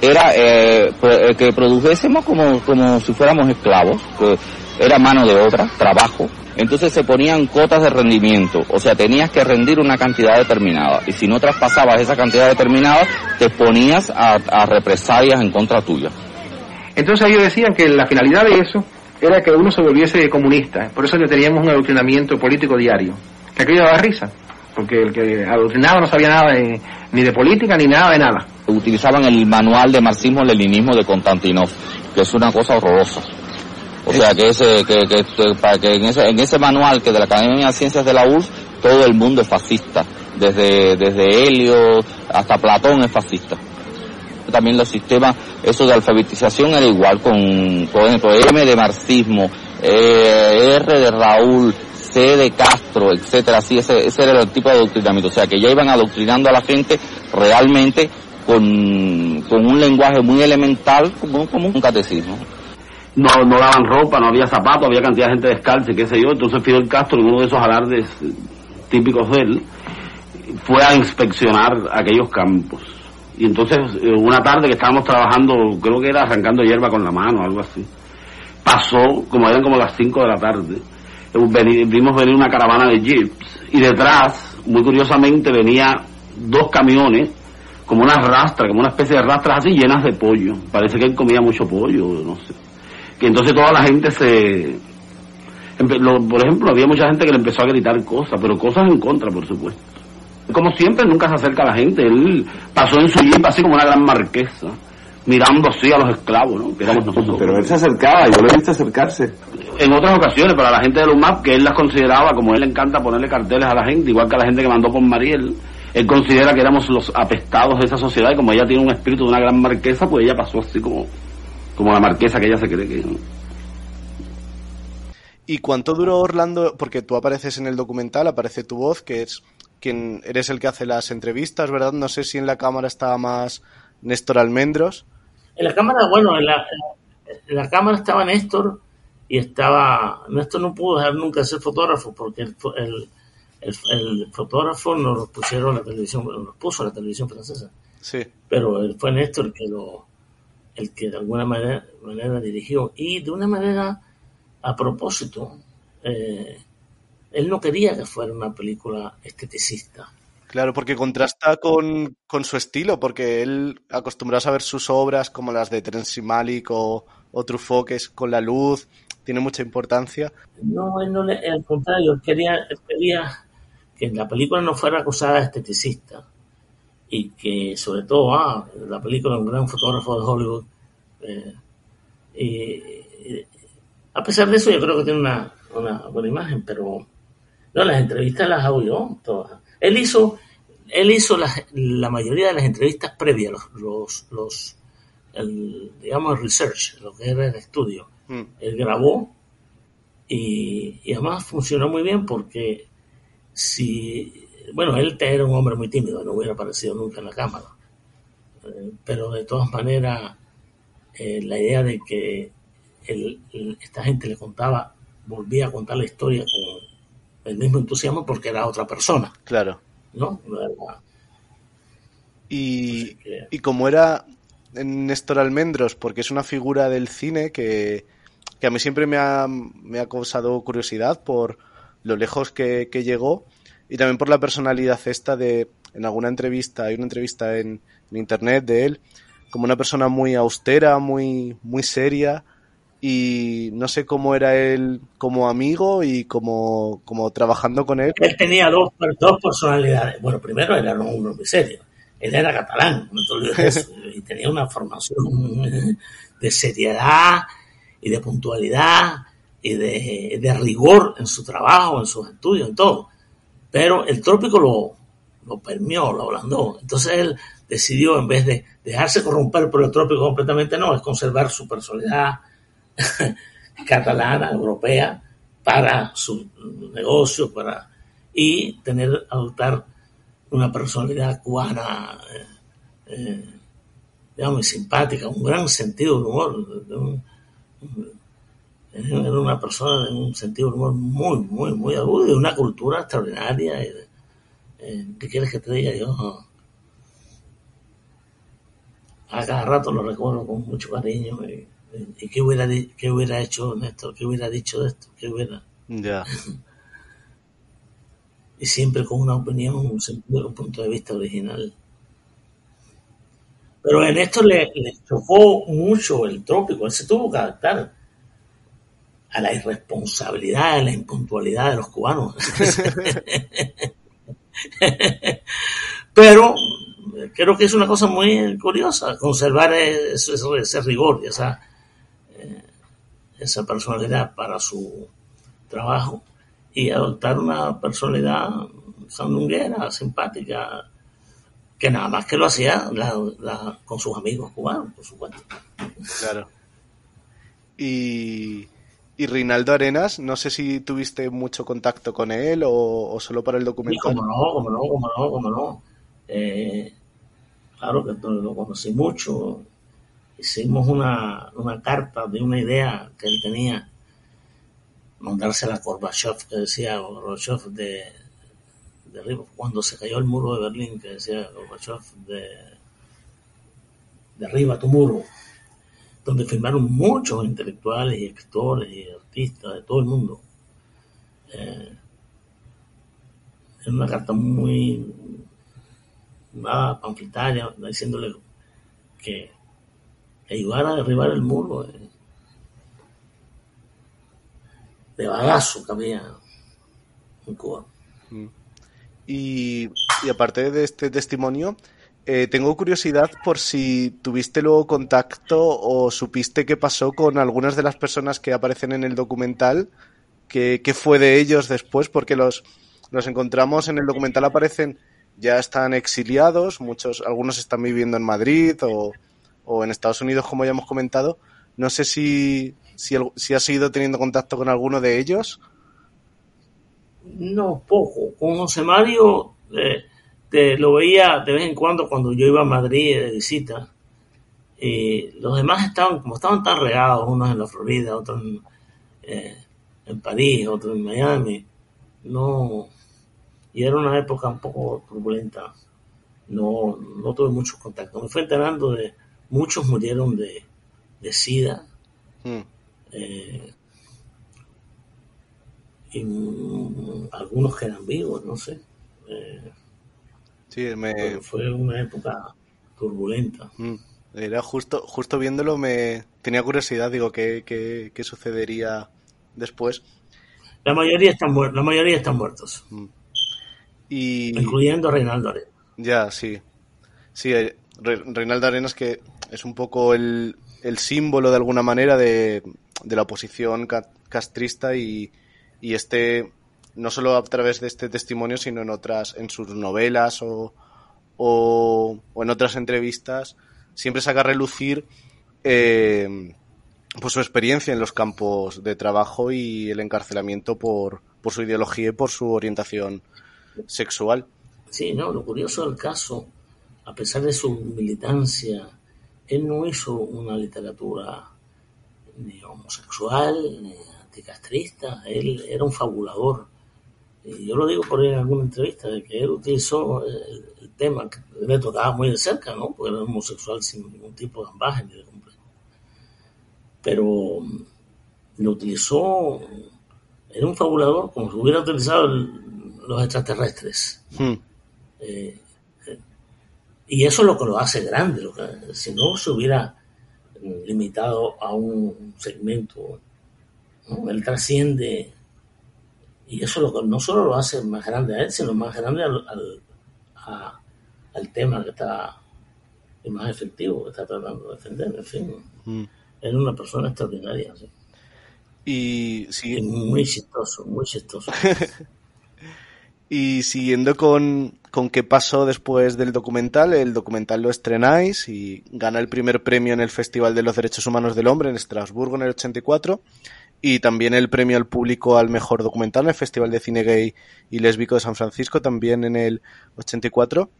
Era eh, eh, que produjésemos como, como si fuéramos esclavos, era mano de obra, trabajo. Entonces se ponían cotas de rendimiento, o sea, tenías que rendir una cantidad determinada. Y si no traspasabas esa cantidad determinada, te exponías a, a represalias en contra tuya. Entonces ellos decían que la finalidad de eso era que uno se volviese comunista. Por eso que teníamos un adoctrinamiento político diario. Que aquello daba risa. Porque el que adoctrinaba no sabía nada de- ni de política ni nada de nada. Utilizaban el manual de marxismo-leninismo de Konstantinov, que es una cosa horrorosa. O sea, que ese, que, que, para que en ese, en ese manual que de la Academia de Ciencias de la URSS, todo el mundo es fascista. Desde, desde Helio hasta Platón es fascista. También los sistemas, eso de alfabetización era igual con, por ejemplo, M de marxismo, eh, R de Raúl, C de Castro, etcétera, así, ese, ese era el tipo de adoctrinamiento. O sea, que ya iban adoctrinando a la gente realmente con, con un lenguaje muy elemental, como, como un catecismo. No, no daban ropa, no había zapatos, había cantidad de gente descalza qué sé yo. Entonces Fidel Castro, en uno de esos alardes eh, típicos de él, fue a inspeccionar aquellos campos. Y entonces, eh, una tarde que estábamos trabajando, creo que era arrancando hierba con la mano, algo así, pasó, como eran como las 5 de la tarde, veni- vimos venir una caravana de jeeps y detrás, muy curiosamente, venía dos camiones como unas rastras, como una especie de rastras así llenas de pollo. Parece que él comía mucho pollo, no sé. Que entonces toda la gente se... lo- por ejemplo, había mucha gente que le empezó a gritar cosas, pero cosas en contra, por supuesto. Como siempre, nunca se acerca a la gente. Él pasó en su jeep así como una gran marquesa, mirando así a los esclavos, ¿no? Que éramos nosotros. Pero él se acercaba, yo lo he visto acercarse. En otras ocasiones, para la gente de UMAP, que él las consideraba, como él le encanta ponerle carteles a la gente, igual que a la gente que mandó con Mariel, él considera que éramos los apestados de esa sociedad y como ella tiene un espíritu de una gran marquesa, pues ella pasó así como, como la marquesa que ella se cree que... ¿Y cuánto duró Orlando? Porque tú apareces en el documental, aparece tu voz, que es quien eres el que hace las entrevistas, ¿verdad? No sé si en la cámara estaba más Néstor Almendros. En la cámara, bueno, en la, en la cámara estaba Néstor y estaba. Néstor no pudo dejar nunca ser fotógrafo porque el, el, el, el fotógrafo nos lo pusieron a la televisión, nos puso a la televisión francesa. Sí. Pero él fue Néstor el que lo, el que de alguna manera, manera dirigió y de una manera a propósito. eh, él no quería que fuera una película esteticista. Claro, porque contrasta con, con su estilo, porque él acostumbrado a ver sus obras como las de Terence Malick o, o Truffaut, que es con la luz, tiene mucha importancia. No, él no le, al contrario, él quería, él quería que la película no fuera acusada de esteticista y que sobre todo, ah, la película un gran fotógrafo de Hollywood. eh, y, a pesar de eso, yo creo que tiene una, una buena imagen, pero no, las entrevistas las hago yo todas. Él hizo, él hizo la, la mayoría de las entrevistas previas, los, los, los el, digamos, el research, lo que era el estudio. Mm. Él grabó y, y además funcionó muy bien porque si, bueno, él era un hombre muy tímido, no hubiera aparecido nunca en la cámara, Eh, pero de todas maneras, eh, la idea de que el- el- esta gente le contaba, volvía a contar la historia con el mismo entusiasmo porque era otra persona, Claro. ¿no? No era- Y, que- y como era Néstor Almendros, porque es una figura del cine que, que a mí siempre me ha, me ha causado curiosidad por lo lejos que, que llegó y también por la personalidad esta de, en alguna entrevista, hay una entrevista en, en internet de él, como una persona muy austera, muy, muy seria y no sé cómo era él como amigo y como, como trabajando con él. Él tenía dos, dos personalidades. Bueno, primero era un hombre muy serio. Él era catalán, no te olvides de eso. Y tenía una formación de seriedad y de puntualidad y de, de rigor en su trabajo, en sus estudios, en todo. Pero el trópico lo, lo permeó, lo ablandó. Entonces él decidió, en vez de dejarse corromper por el trópico completamente, no, es conservar su personalidad catalana, europea, para su negocio, para y tener, adoptar una personalidad cubana, eh, eh, digamos, simpática, un gran sentido del humor. de un- era una persona de un sentido del humor muy, muy, muy agudo y una cultura extraordinaria. y de- eh, ¿Qué quieres que te diga? Yo a cada rato lo recuerdo con mucho cariño. Y, y qué, hubiera, qué hubiera hecho Néstor, qué hubiera dicho de esto, qué hubiera. Ya. Y siempre con una opinión, un sentido, un punto de vista original. Pero en esto le, le chocó mucho el trópico. Él se tuvo que adaptar a la irresponsabilidad, a la impuntualidad de los cubanos. Pero creo que es una cosa muy curiosa conservar ese, rigor y esa, eh, esa personalidad para su trabajo y adoptar una personalidad sandunguera, simpática, que nada más que lo hacía con sus amigos cubanos, por supuesto. Claro. Y, y Reinaldo Arenas, no sé si tuviste mucho contacto con él o, o solo para el documental. como no, como no, como no, como no. Eh, claro que lo conocí mucho. Hicimos una, una carta de una idea que él tenía, mandársela a Gorbachev, que decía Gorbachev de, de arriba, cuando se cayó el muro de Berlín, que decía Gorbachev de, de arriba tu muro, donde firmaron muchos intelectuales y escritores y artistas de todo el mundo. eh, en una carta muy panfletaria, diciéndole que, ayudara a derribar el muro de, bagazo que había en Cuba. Y, y aparte de este testimonio, eh, tengo curiosidad por si tuviste luego contacto o supiste qué pasó con algunas de las personas que aparecen en el documental, qué, fue de ellos después, porque los, los encontramos en el documental, aparecen, ya están exiliados, muchos, algunos están viviendo en Madrid o, o en Estados Unidos, como ya hemos comentado. No sé si, si has ido teniendo contacto con alguno de ellos. No, poco. Con José Mario eh, te lo veía de vez en cuando cuando yo iba a Madrid de visita. Y los demás estaban, como estaban tan regados, unos en la Florida, otros en, eh, en París, otros en Miami. No, y era una época un poco turbulenta. No, no tuve muchos contactos. Me fui enterando de muchos murieron de, de SIDA. Mm, eh, y algunos que eran vivos, no sé. Eh, Sí, me, pero fue una época turbulenta. Mm, Era justo, justo viéndolo, me tenía curiosidad, digo, ¿qué, qué, qué sucedería después? La mayoría están muertos, la mayoría están muertos, Y incluyendo Reinaldo Arenas. ya, sí. Sí, eh, Re- Reinaldo Arenas que es un poco el, el símbolo de alguna manera de, de la oposición ca- castrista y, y este, no solo a través de este testimonio, sino en otras, en sus novelas o, o, en otras entrevistas, siempre saca a relucir eh, pues su experiencia en los campos de trabajo y el encarcelamiento por, por su ideología y por su orientación sexual. Sí, no, lo curioso del caso, a pesar de su militancia, él no hizo una literatura ni homosexual, ni anticastrista, él era un fabulador. Yo lo digo por ahí en alguna entrevista, de que él utilizó el, el tema que le tocaba muy de cerca, ¿no? Porque era homosexual sin ningún tipo de ambaje ni de complejo. Pero mm, lo utilizó, era un fabulador como si hubiera utilizado el- los extraterrestres. Hmm. Eh, eh, y eso es lo que lo hace grande. Lo que, si no se hubiera mm, limitado a un segmento, ¿no? él trasciende. Y eso lo no solo lo hace más grande a él, sino más grande al, al, a- al tema que está y más efectivo que está tratando de defender. En fin, Mm. era una persona extraordinaria. sí. Y, Y muy chistoso, muy chistoso. y siguiendo con, con qué pasó después del documental, el documental lo estrenáis y gana el primer premio en el Festival de los Derechos Humanos del Hombre en Estrasburgo en el 84 y también el premio al público al mejor documental en el Festival de Cine Gay y Lésbico de San Francisco también en el 84.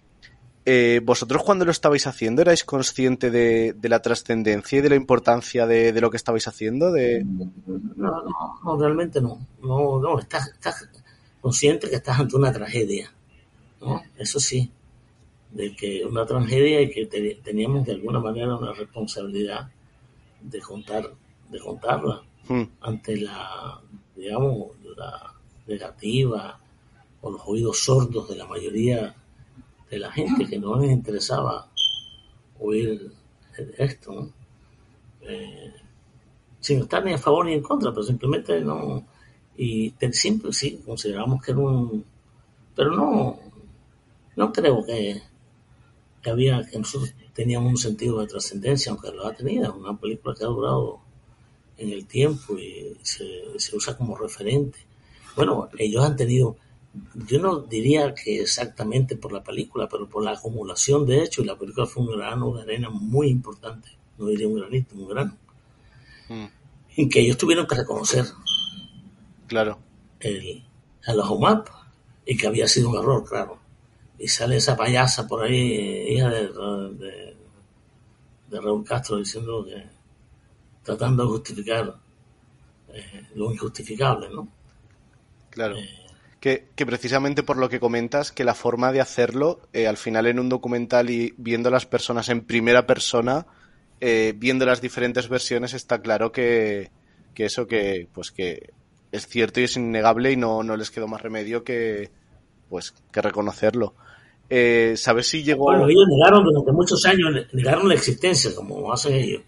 Eh, ¿Vosotros cuando lo estabais haciendo erais consciente de, la trascendencia y de la importancia de, lo que estabais haciendo? De... No, no, no, realmente no. No, no, estás, estás consciente que estás ante una tragedia. ¿no? Eso sí, de que una tragedia y que te- teníamos de alguna manera una responsabilidad de contar, de contarla Hmm, ante la, digamos, la negativa o los oídos sordos de la mayoría de la gente que no les interesaba oír esto, ¿no? Eh, sin estar ni a favor ni en contra, pero simplemente no. Y siempre sí, consideramos que era un. Pero no, no creo que, que había, que nosotros teníamos un sentido de trascendencia, aunque lo ha tenido, una película que ha durado en el tiempo y se, se usa como referente. Bueno, ellos han tenido, yo no diría que exactamente por la película, pero por la acumulación de hechos, y la película fue un grano de arena muy importante, no diría un granito, un grano, hmm, en que ellos tuvieron que reconocer claro. el, a los UMAP y que había sido un error, claro. Y sale esa payasa por ahí, hija de, de, de Raúl Castro, diciendo que tratando de justificar eh, lo injustificable, ¿no? Claro. Que, que precisamente por lo que comentas, que la forma de hacerlo, eh, al final en un documental y viendo a las personas en primera persona, eh, viendo las diferentes versiones, está claro que, que eso que, pues que es cierto y es innegable y no, no les quedó más remedio que, pues, que reconocerlo. Eh, ¿Sabes si llegó...? Bueno, ellos negaron durante muchos años, negaron la existencia, como hacen ellos,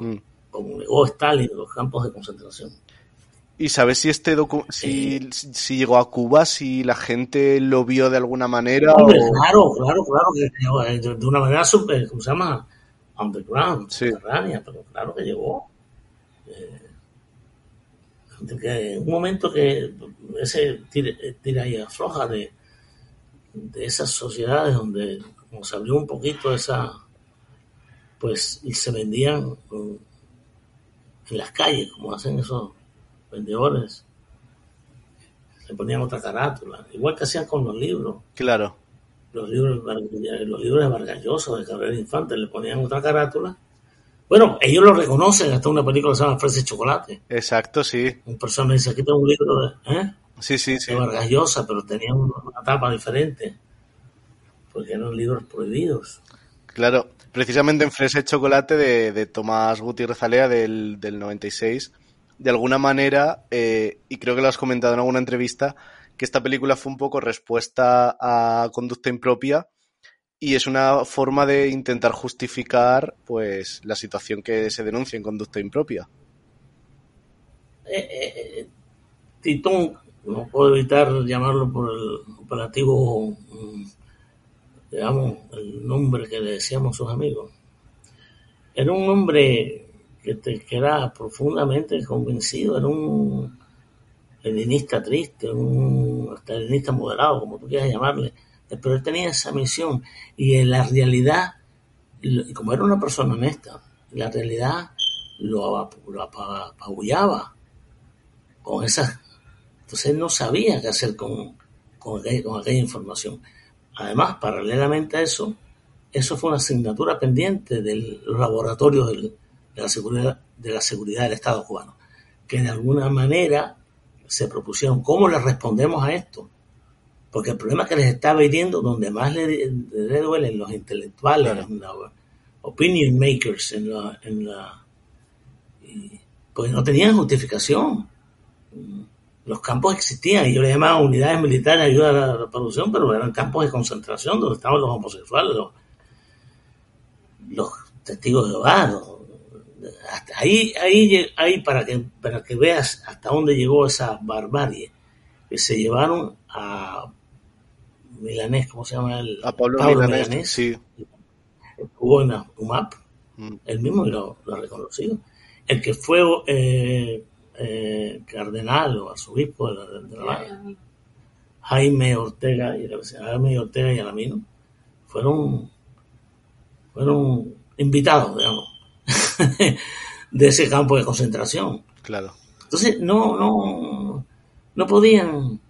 Mm. Como negó Stalin los campos de concentración. ¿Y sabes si este docu si, si llegó a Cuba, si la gente lo vio de alguna manera? Hombre, o- claro, claro, claro, que eh, de de una manera super, ¿cómo se llama? Underground, subterránea, pero claro que llegó. Eh, que en un momento que ese tira, tira y afloja de, de esas sociedades donde como se abrió un poquito esa pues y se vendían mm, en las calles como hacen esos vendedores le ponían otra carátula igual que hacían con los libros Claro. los libros, los libros de Vargas Llosa, de Cabrera Infante, le ponían otra carátula. Bueno, ellos lo reconocen, hasta una película que se llama Fresa y Chocolate. Exacto, sí. Un personaje dice, aquí tengo un libro de, ¿eh? Sí, sí, sí. de Vargas Llosa, pero tenía una, una tapa diferente, porque eran libros prohibidos. Claro, precisamente en Fresa Chocolate de, de Tomás Gutiérrez Alea del, del 96, de alguna manera, eh, y creo que lo has comentado en alguna entrevista, que esta película fue un poco respuesta a conducta impropia y es una forma de intentar justificar pues la situación que se denuncia en conducta impropia. Eh, eh, eh, Titón, no puedo evitar llamarlo por el operativo, digamos, el nombre que le decíamos a sus amigos. Era un hombre que, que era profundamente convencido, era un leninista triste, un leninista moderado, como tú quieras llamarle, pero él tenía esa misión y en la realidad, como era una persona honesta, la realidad lo, lo apa- apabullaba con esas. Entonces no sabía qué hacer con, con aquella información. Además, paralelamente a eso, eso fue una asignatura pendiente de los laboratorios del- de, la seguridad, de la seguridad del Estado cubano, que de alguna manera se propusieron cómo le respondemos a esto. Porque el problema que les estaba hiriendo, donde más le, le duelen los intelectuales, los opinion makers, en la, en la, y- pues no tenían justificación. Los campos existían, y yo le llamaba unidades militares de ayuda a la reproducción, pero eran campos de concentración donde estaban los homosexuales, los, los testigos de Jehová. hasta ahí, ahí, para que para que veas hasta dónde llegó esa barbarie, que se llevaron a Milanés, ¿cómo se llama? El, A Pablo, Milanés, sí. en la UMAP, Mm. él mismo lo, lo ha reconocido. El que fue eh, eh, cardenal o arzobispo de la, de La Habana, Jaime Ortega y Jaime Ortega y Alamino, fueron, fueron invitados, digamos, de ese campo de concentración. Claro. Entonces no, no, no podían,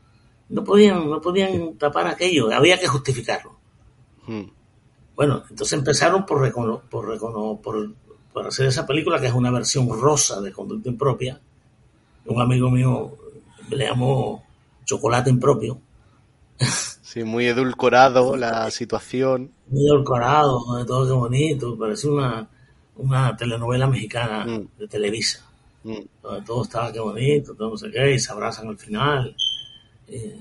no podían, no podían tapar aquello, había que justificarlo. Mm. Bueno, entonces empezaron por, recono- por, recono- por, por hacer esa película que es una versión rosa de conducta impropia. Un amigo mío le llamó chocolate impropio, Sí, muy edulcorado la situación. muy edulcorado, donde todo qué bonito, parecía una, una telenovela mexicana de Televisa, Mm. donde todo estaba qué bonito, todo no sé qué, y se abrazan al final. Eh,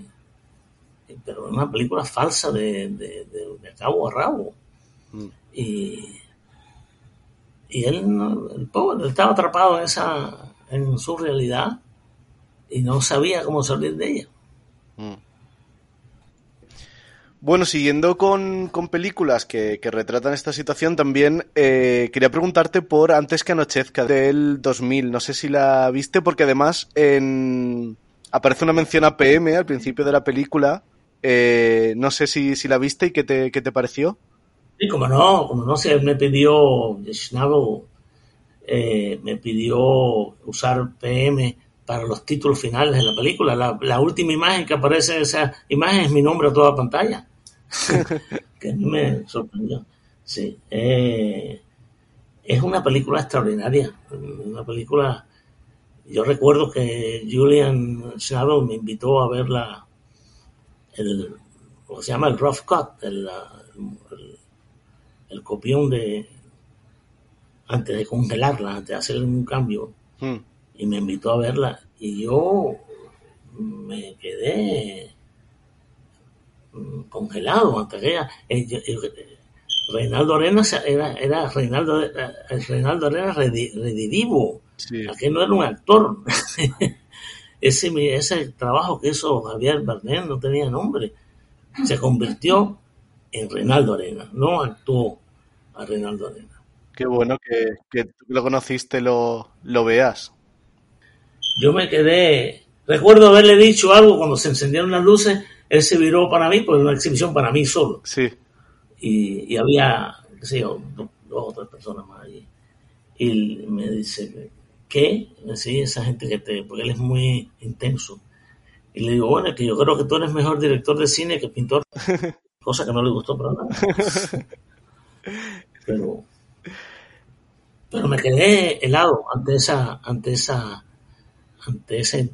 pero es una película falsa de, de, de- de cabo a rabo. Mm. Y, y él, el pobre, él estaba atrapado en, esa, en su realidad y no sabía cómo salir de ella. Mm. Bueno, siguiendo con, con películas que, que retratan esta situación, también eh, quería preguntarte por Antes que anochezca, del 2000. No sé si la viste, porque además en... aparece una mención a PM al principio de la película. Eh, no sé si, si la viste y qué te, qué te pareció. Y como no, como no, él me pidió, Schnabel, eh, me pidió usar PM para los títulos finales de la película. La, la última imagen que aparece en esa imagen es mi nombre a toda pantalla. que a mí me sorprendió. Sí, eh, es una película extraordinaria. Una película. Yo recuerdo que Julian Schnabel me invitó a ver la, el, ¿cómo se llama? El rough cut, el, el, el copión de antes de congelarla, antes de hacer un cambio, Mm. y me invitó a verla y yo me quedé mm, congelado ante aquella. eh, Reinaldo Arenas era, era Reinaldo, eh, Reinaldo Arenas redi- redivivo. Sí. Aquel no era un actor. ese, ese trabajo que hizo Javier Bardem no tenía nombre. Se convirtió en Reinaldo Arenas, no actuó a Reinaldo Arenas. Qué bueno que, que tú lo conociste lo, lo veas. Yo me quedé, recuerdo haberle dicho algo cuando se encendieron las luces, él se viró para mí, pues una exhibición para mí solo. Sí. Y, y había, qué sé yo, do- dos o tres personas más allí. Y me dice, ¿qué? Sí, esa gente que te, porque él es muy intenso. Y le digo, bueno, es que yo creo que tú eres mejor director de cine que pintor. Cosa que no le gustó para nada. Pero, pero me quedé helado ante esa, ante esa, ante ese,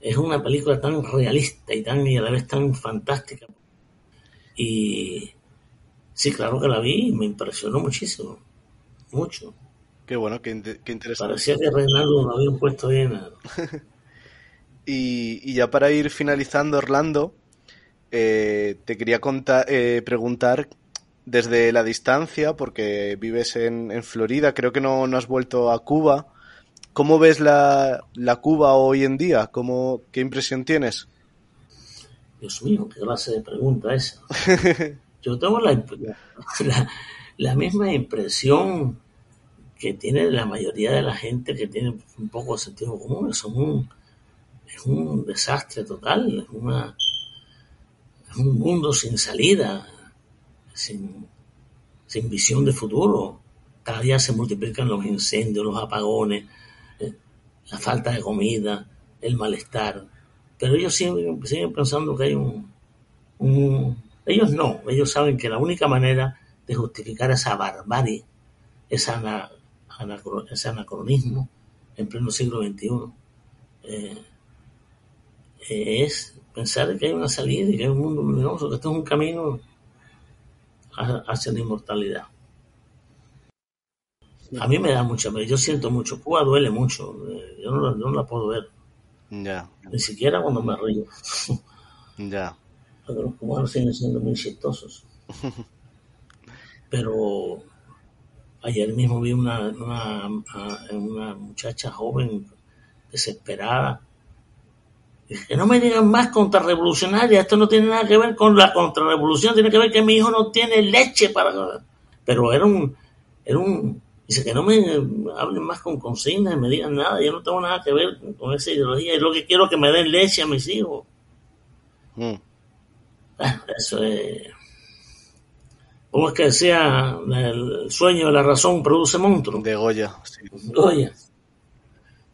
es una película tan realista y tan y a la vez tan fantástica. Y sí, claro que la vi y me impresionó muchísimo, mucho. Qué bueno, qué, qué interesante. Parecía que Reinaldo lo habían puesto bien. Y, y ya para ir finalizando, Orlando, eh, te quería contar, eh, preguntar desde la distancia, porque vives en, en Florida, creo que no, no has vuelto a Cuba. ¿Cómo ves la, la Cuba hoy en día? ¿Cómo, ¿Qué impresión tienes? Dios mío, qué clase de pregunta esa. Yo tengo la, la, la misma impresión que tiene la mayoría de la gente que tiene un poco de sentido común. Es un, es un desastre total, es, una, es un mundo sin salida, sin, visión de futuro. Cada día se multiplican los incendios, los apagones, eh, la falta de comida, el malestar. Pero ellos siguen, siguen pensando que hay un, Ellos no, ellos saben que la única manera de justificar esa barbarie, esa ana- ese anacronismo en pleno siglo XXI, eh, eh, es pensar que hay una salida y que hay un mundo luminoso, que esto es un camino hacia la inmortalidad. A mí me da mucha pena, yo siento mucho, Cuba duele mucho, eh, yo no, la- yo no la puedo ver, Ya, ni siquiera cuando me río, ya. porque los cubanos siguen siendo muy chistosos. Pero ayer mismo vi una, una, una muchacha joven desesperada. Que no me digan más contrarrevolucionaria, esto no tiene nada que ver con la contrarrevolución, tiene que ver que mi hijo no tiene leche para... Pero era un... Era un dice que no me hablen más con consignas, me digan nada, yo no tengo nada que ver con esa ideología, yo lo que quiero es que me den leche a mis hijos. Mm. Bueno, eso es... ¿Cómo es que decía el sueño de la razón produce monstruos? De Goya, sí.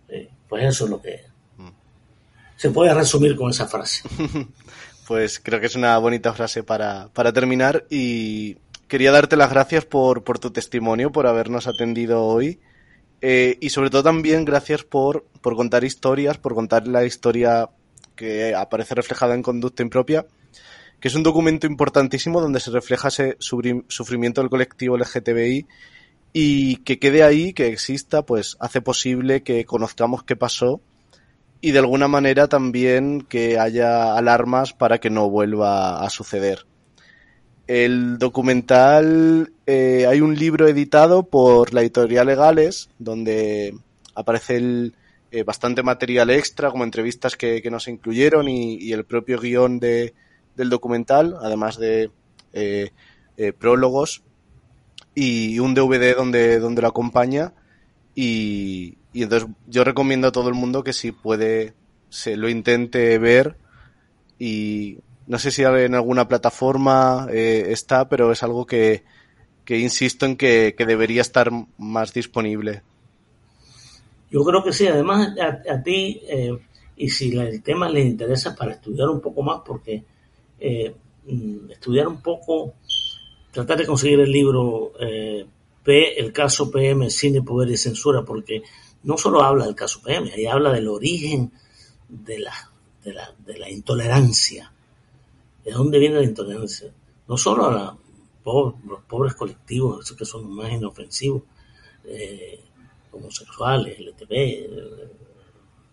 Sí, pues eso es lo que se puede resumir con esa frase. Pues creo que es una bonita frase para, para terminar y quería darte las gracias por, por tu testimonio, por habernos atendido hoy eh, y sobre todo también gracias por, por contar historias, por contar la historia que aparece reflejada en Conducta Impropia, que es un documento importantísimo donde se refleja ese sufrimiento del colectivo LGTBI y que quede ahí, que exista, pues hace posible que conozcamos qué pasó y de alguna manera también que haya alarmas para que no vuelva a suceder. El documental, eh, hay un libro editado por la editorial Legales, donde aparece el, eh, bastante material extra, como entrevistas que, que nos incluyeron y, y el propio guion de, del documental, además de eh, eh, prólogos y un DVD donde, donde lo acompaña. Y, y entonces yo recomiendo a todo el mundo que si puede se lo intente ver y no sé si en alguna plataforma eh, está, pero es algo que, que insisto en que, que debería estar más disponible. Yo creo que sí, además a, a ti, eh, y si el tema le interesa para estudiar un poco más, porque eh, mm, estudiar un poco, tratar de conseguir el libro eh, P, el caso PM, Cine, Poder y Censura, porque no solo habla del caso PM, ahí habla del origen de la, de la, intolerancia. ¿De dónde viene la intolerancia? No solo a la los pobres colectivos, esos que son más inofensivos, eh, homosexuales, LTV, eh,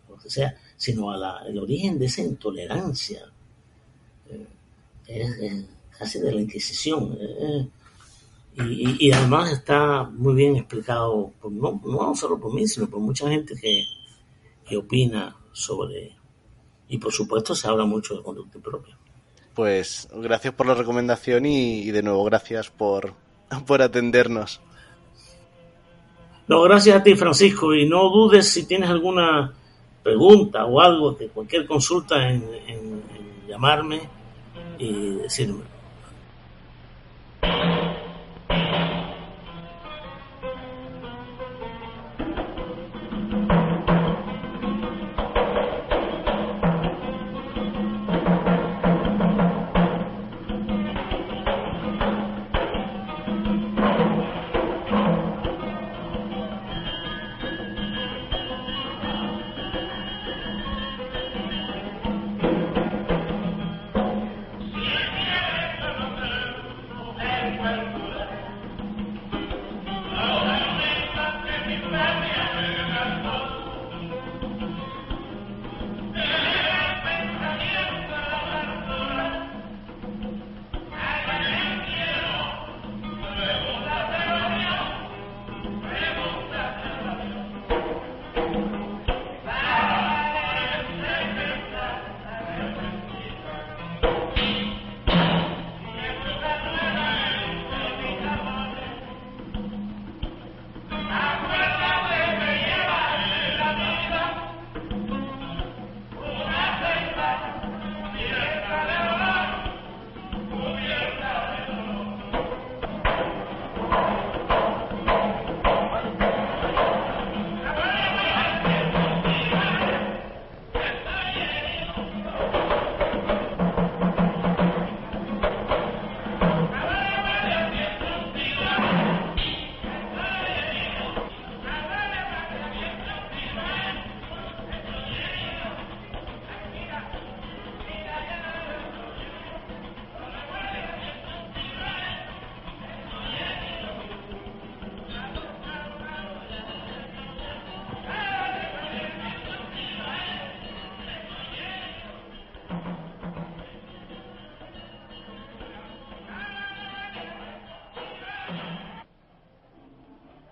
lo que sea, sino a la, el origen de esa intolerancia. Eh, es, es casi de la Inquisición. eh, y, y además está muy bien explicado, por, no, no solo por mí, sino por mucha gente que, que opina sobre... Y por supuesto se habla mucho de conducta propia. Pues gracias por la recomendación y, y de nuevo gracias por, por atendernos. No, gracias a ti, Francisco, y no dudes si tienes alguna pregunta o algo, que cualquier consulta en, en- en llamarme y decirme.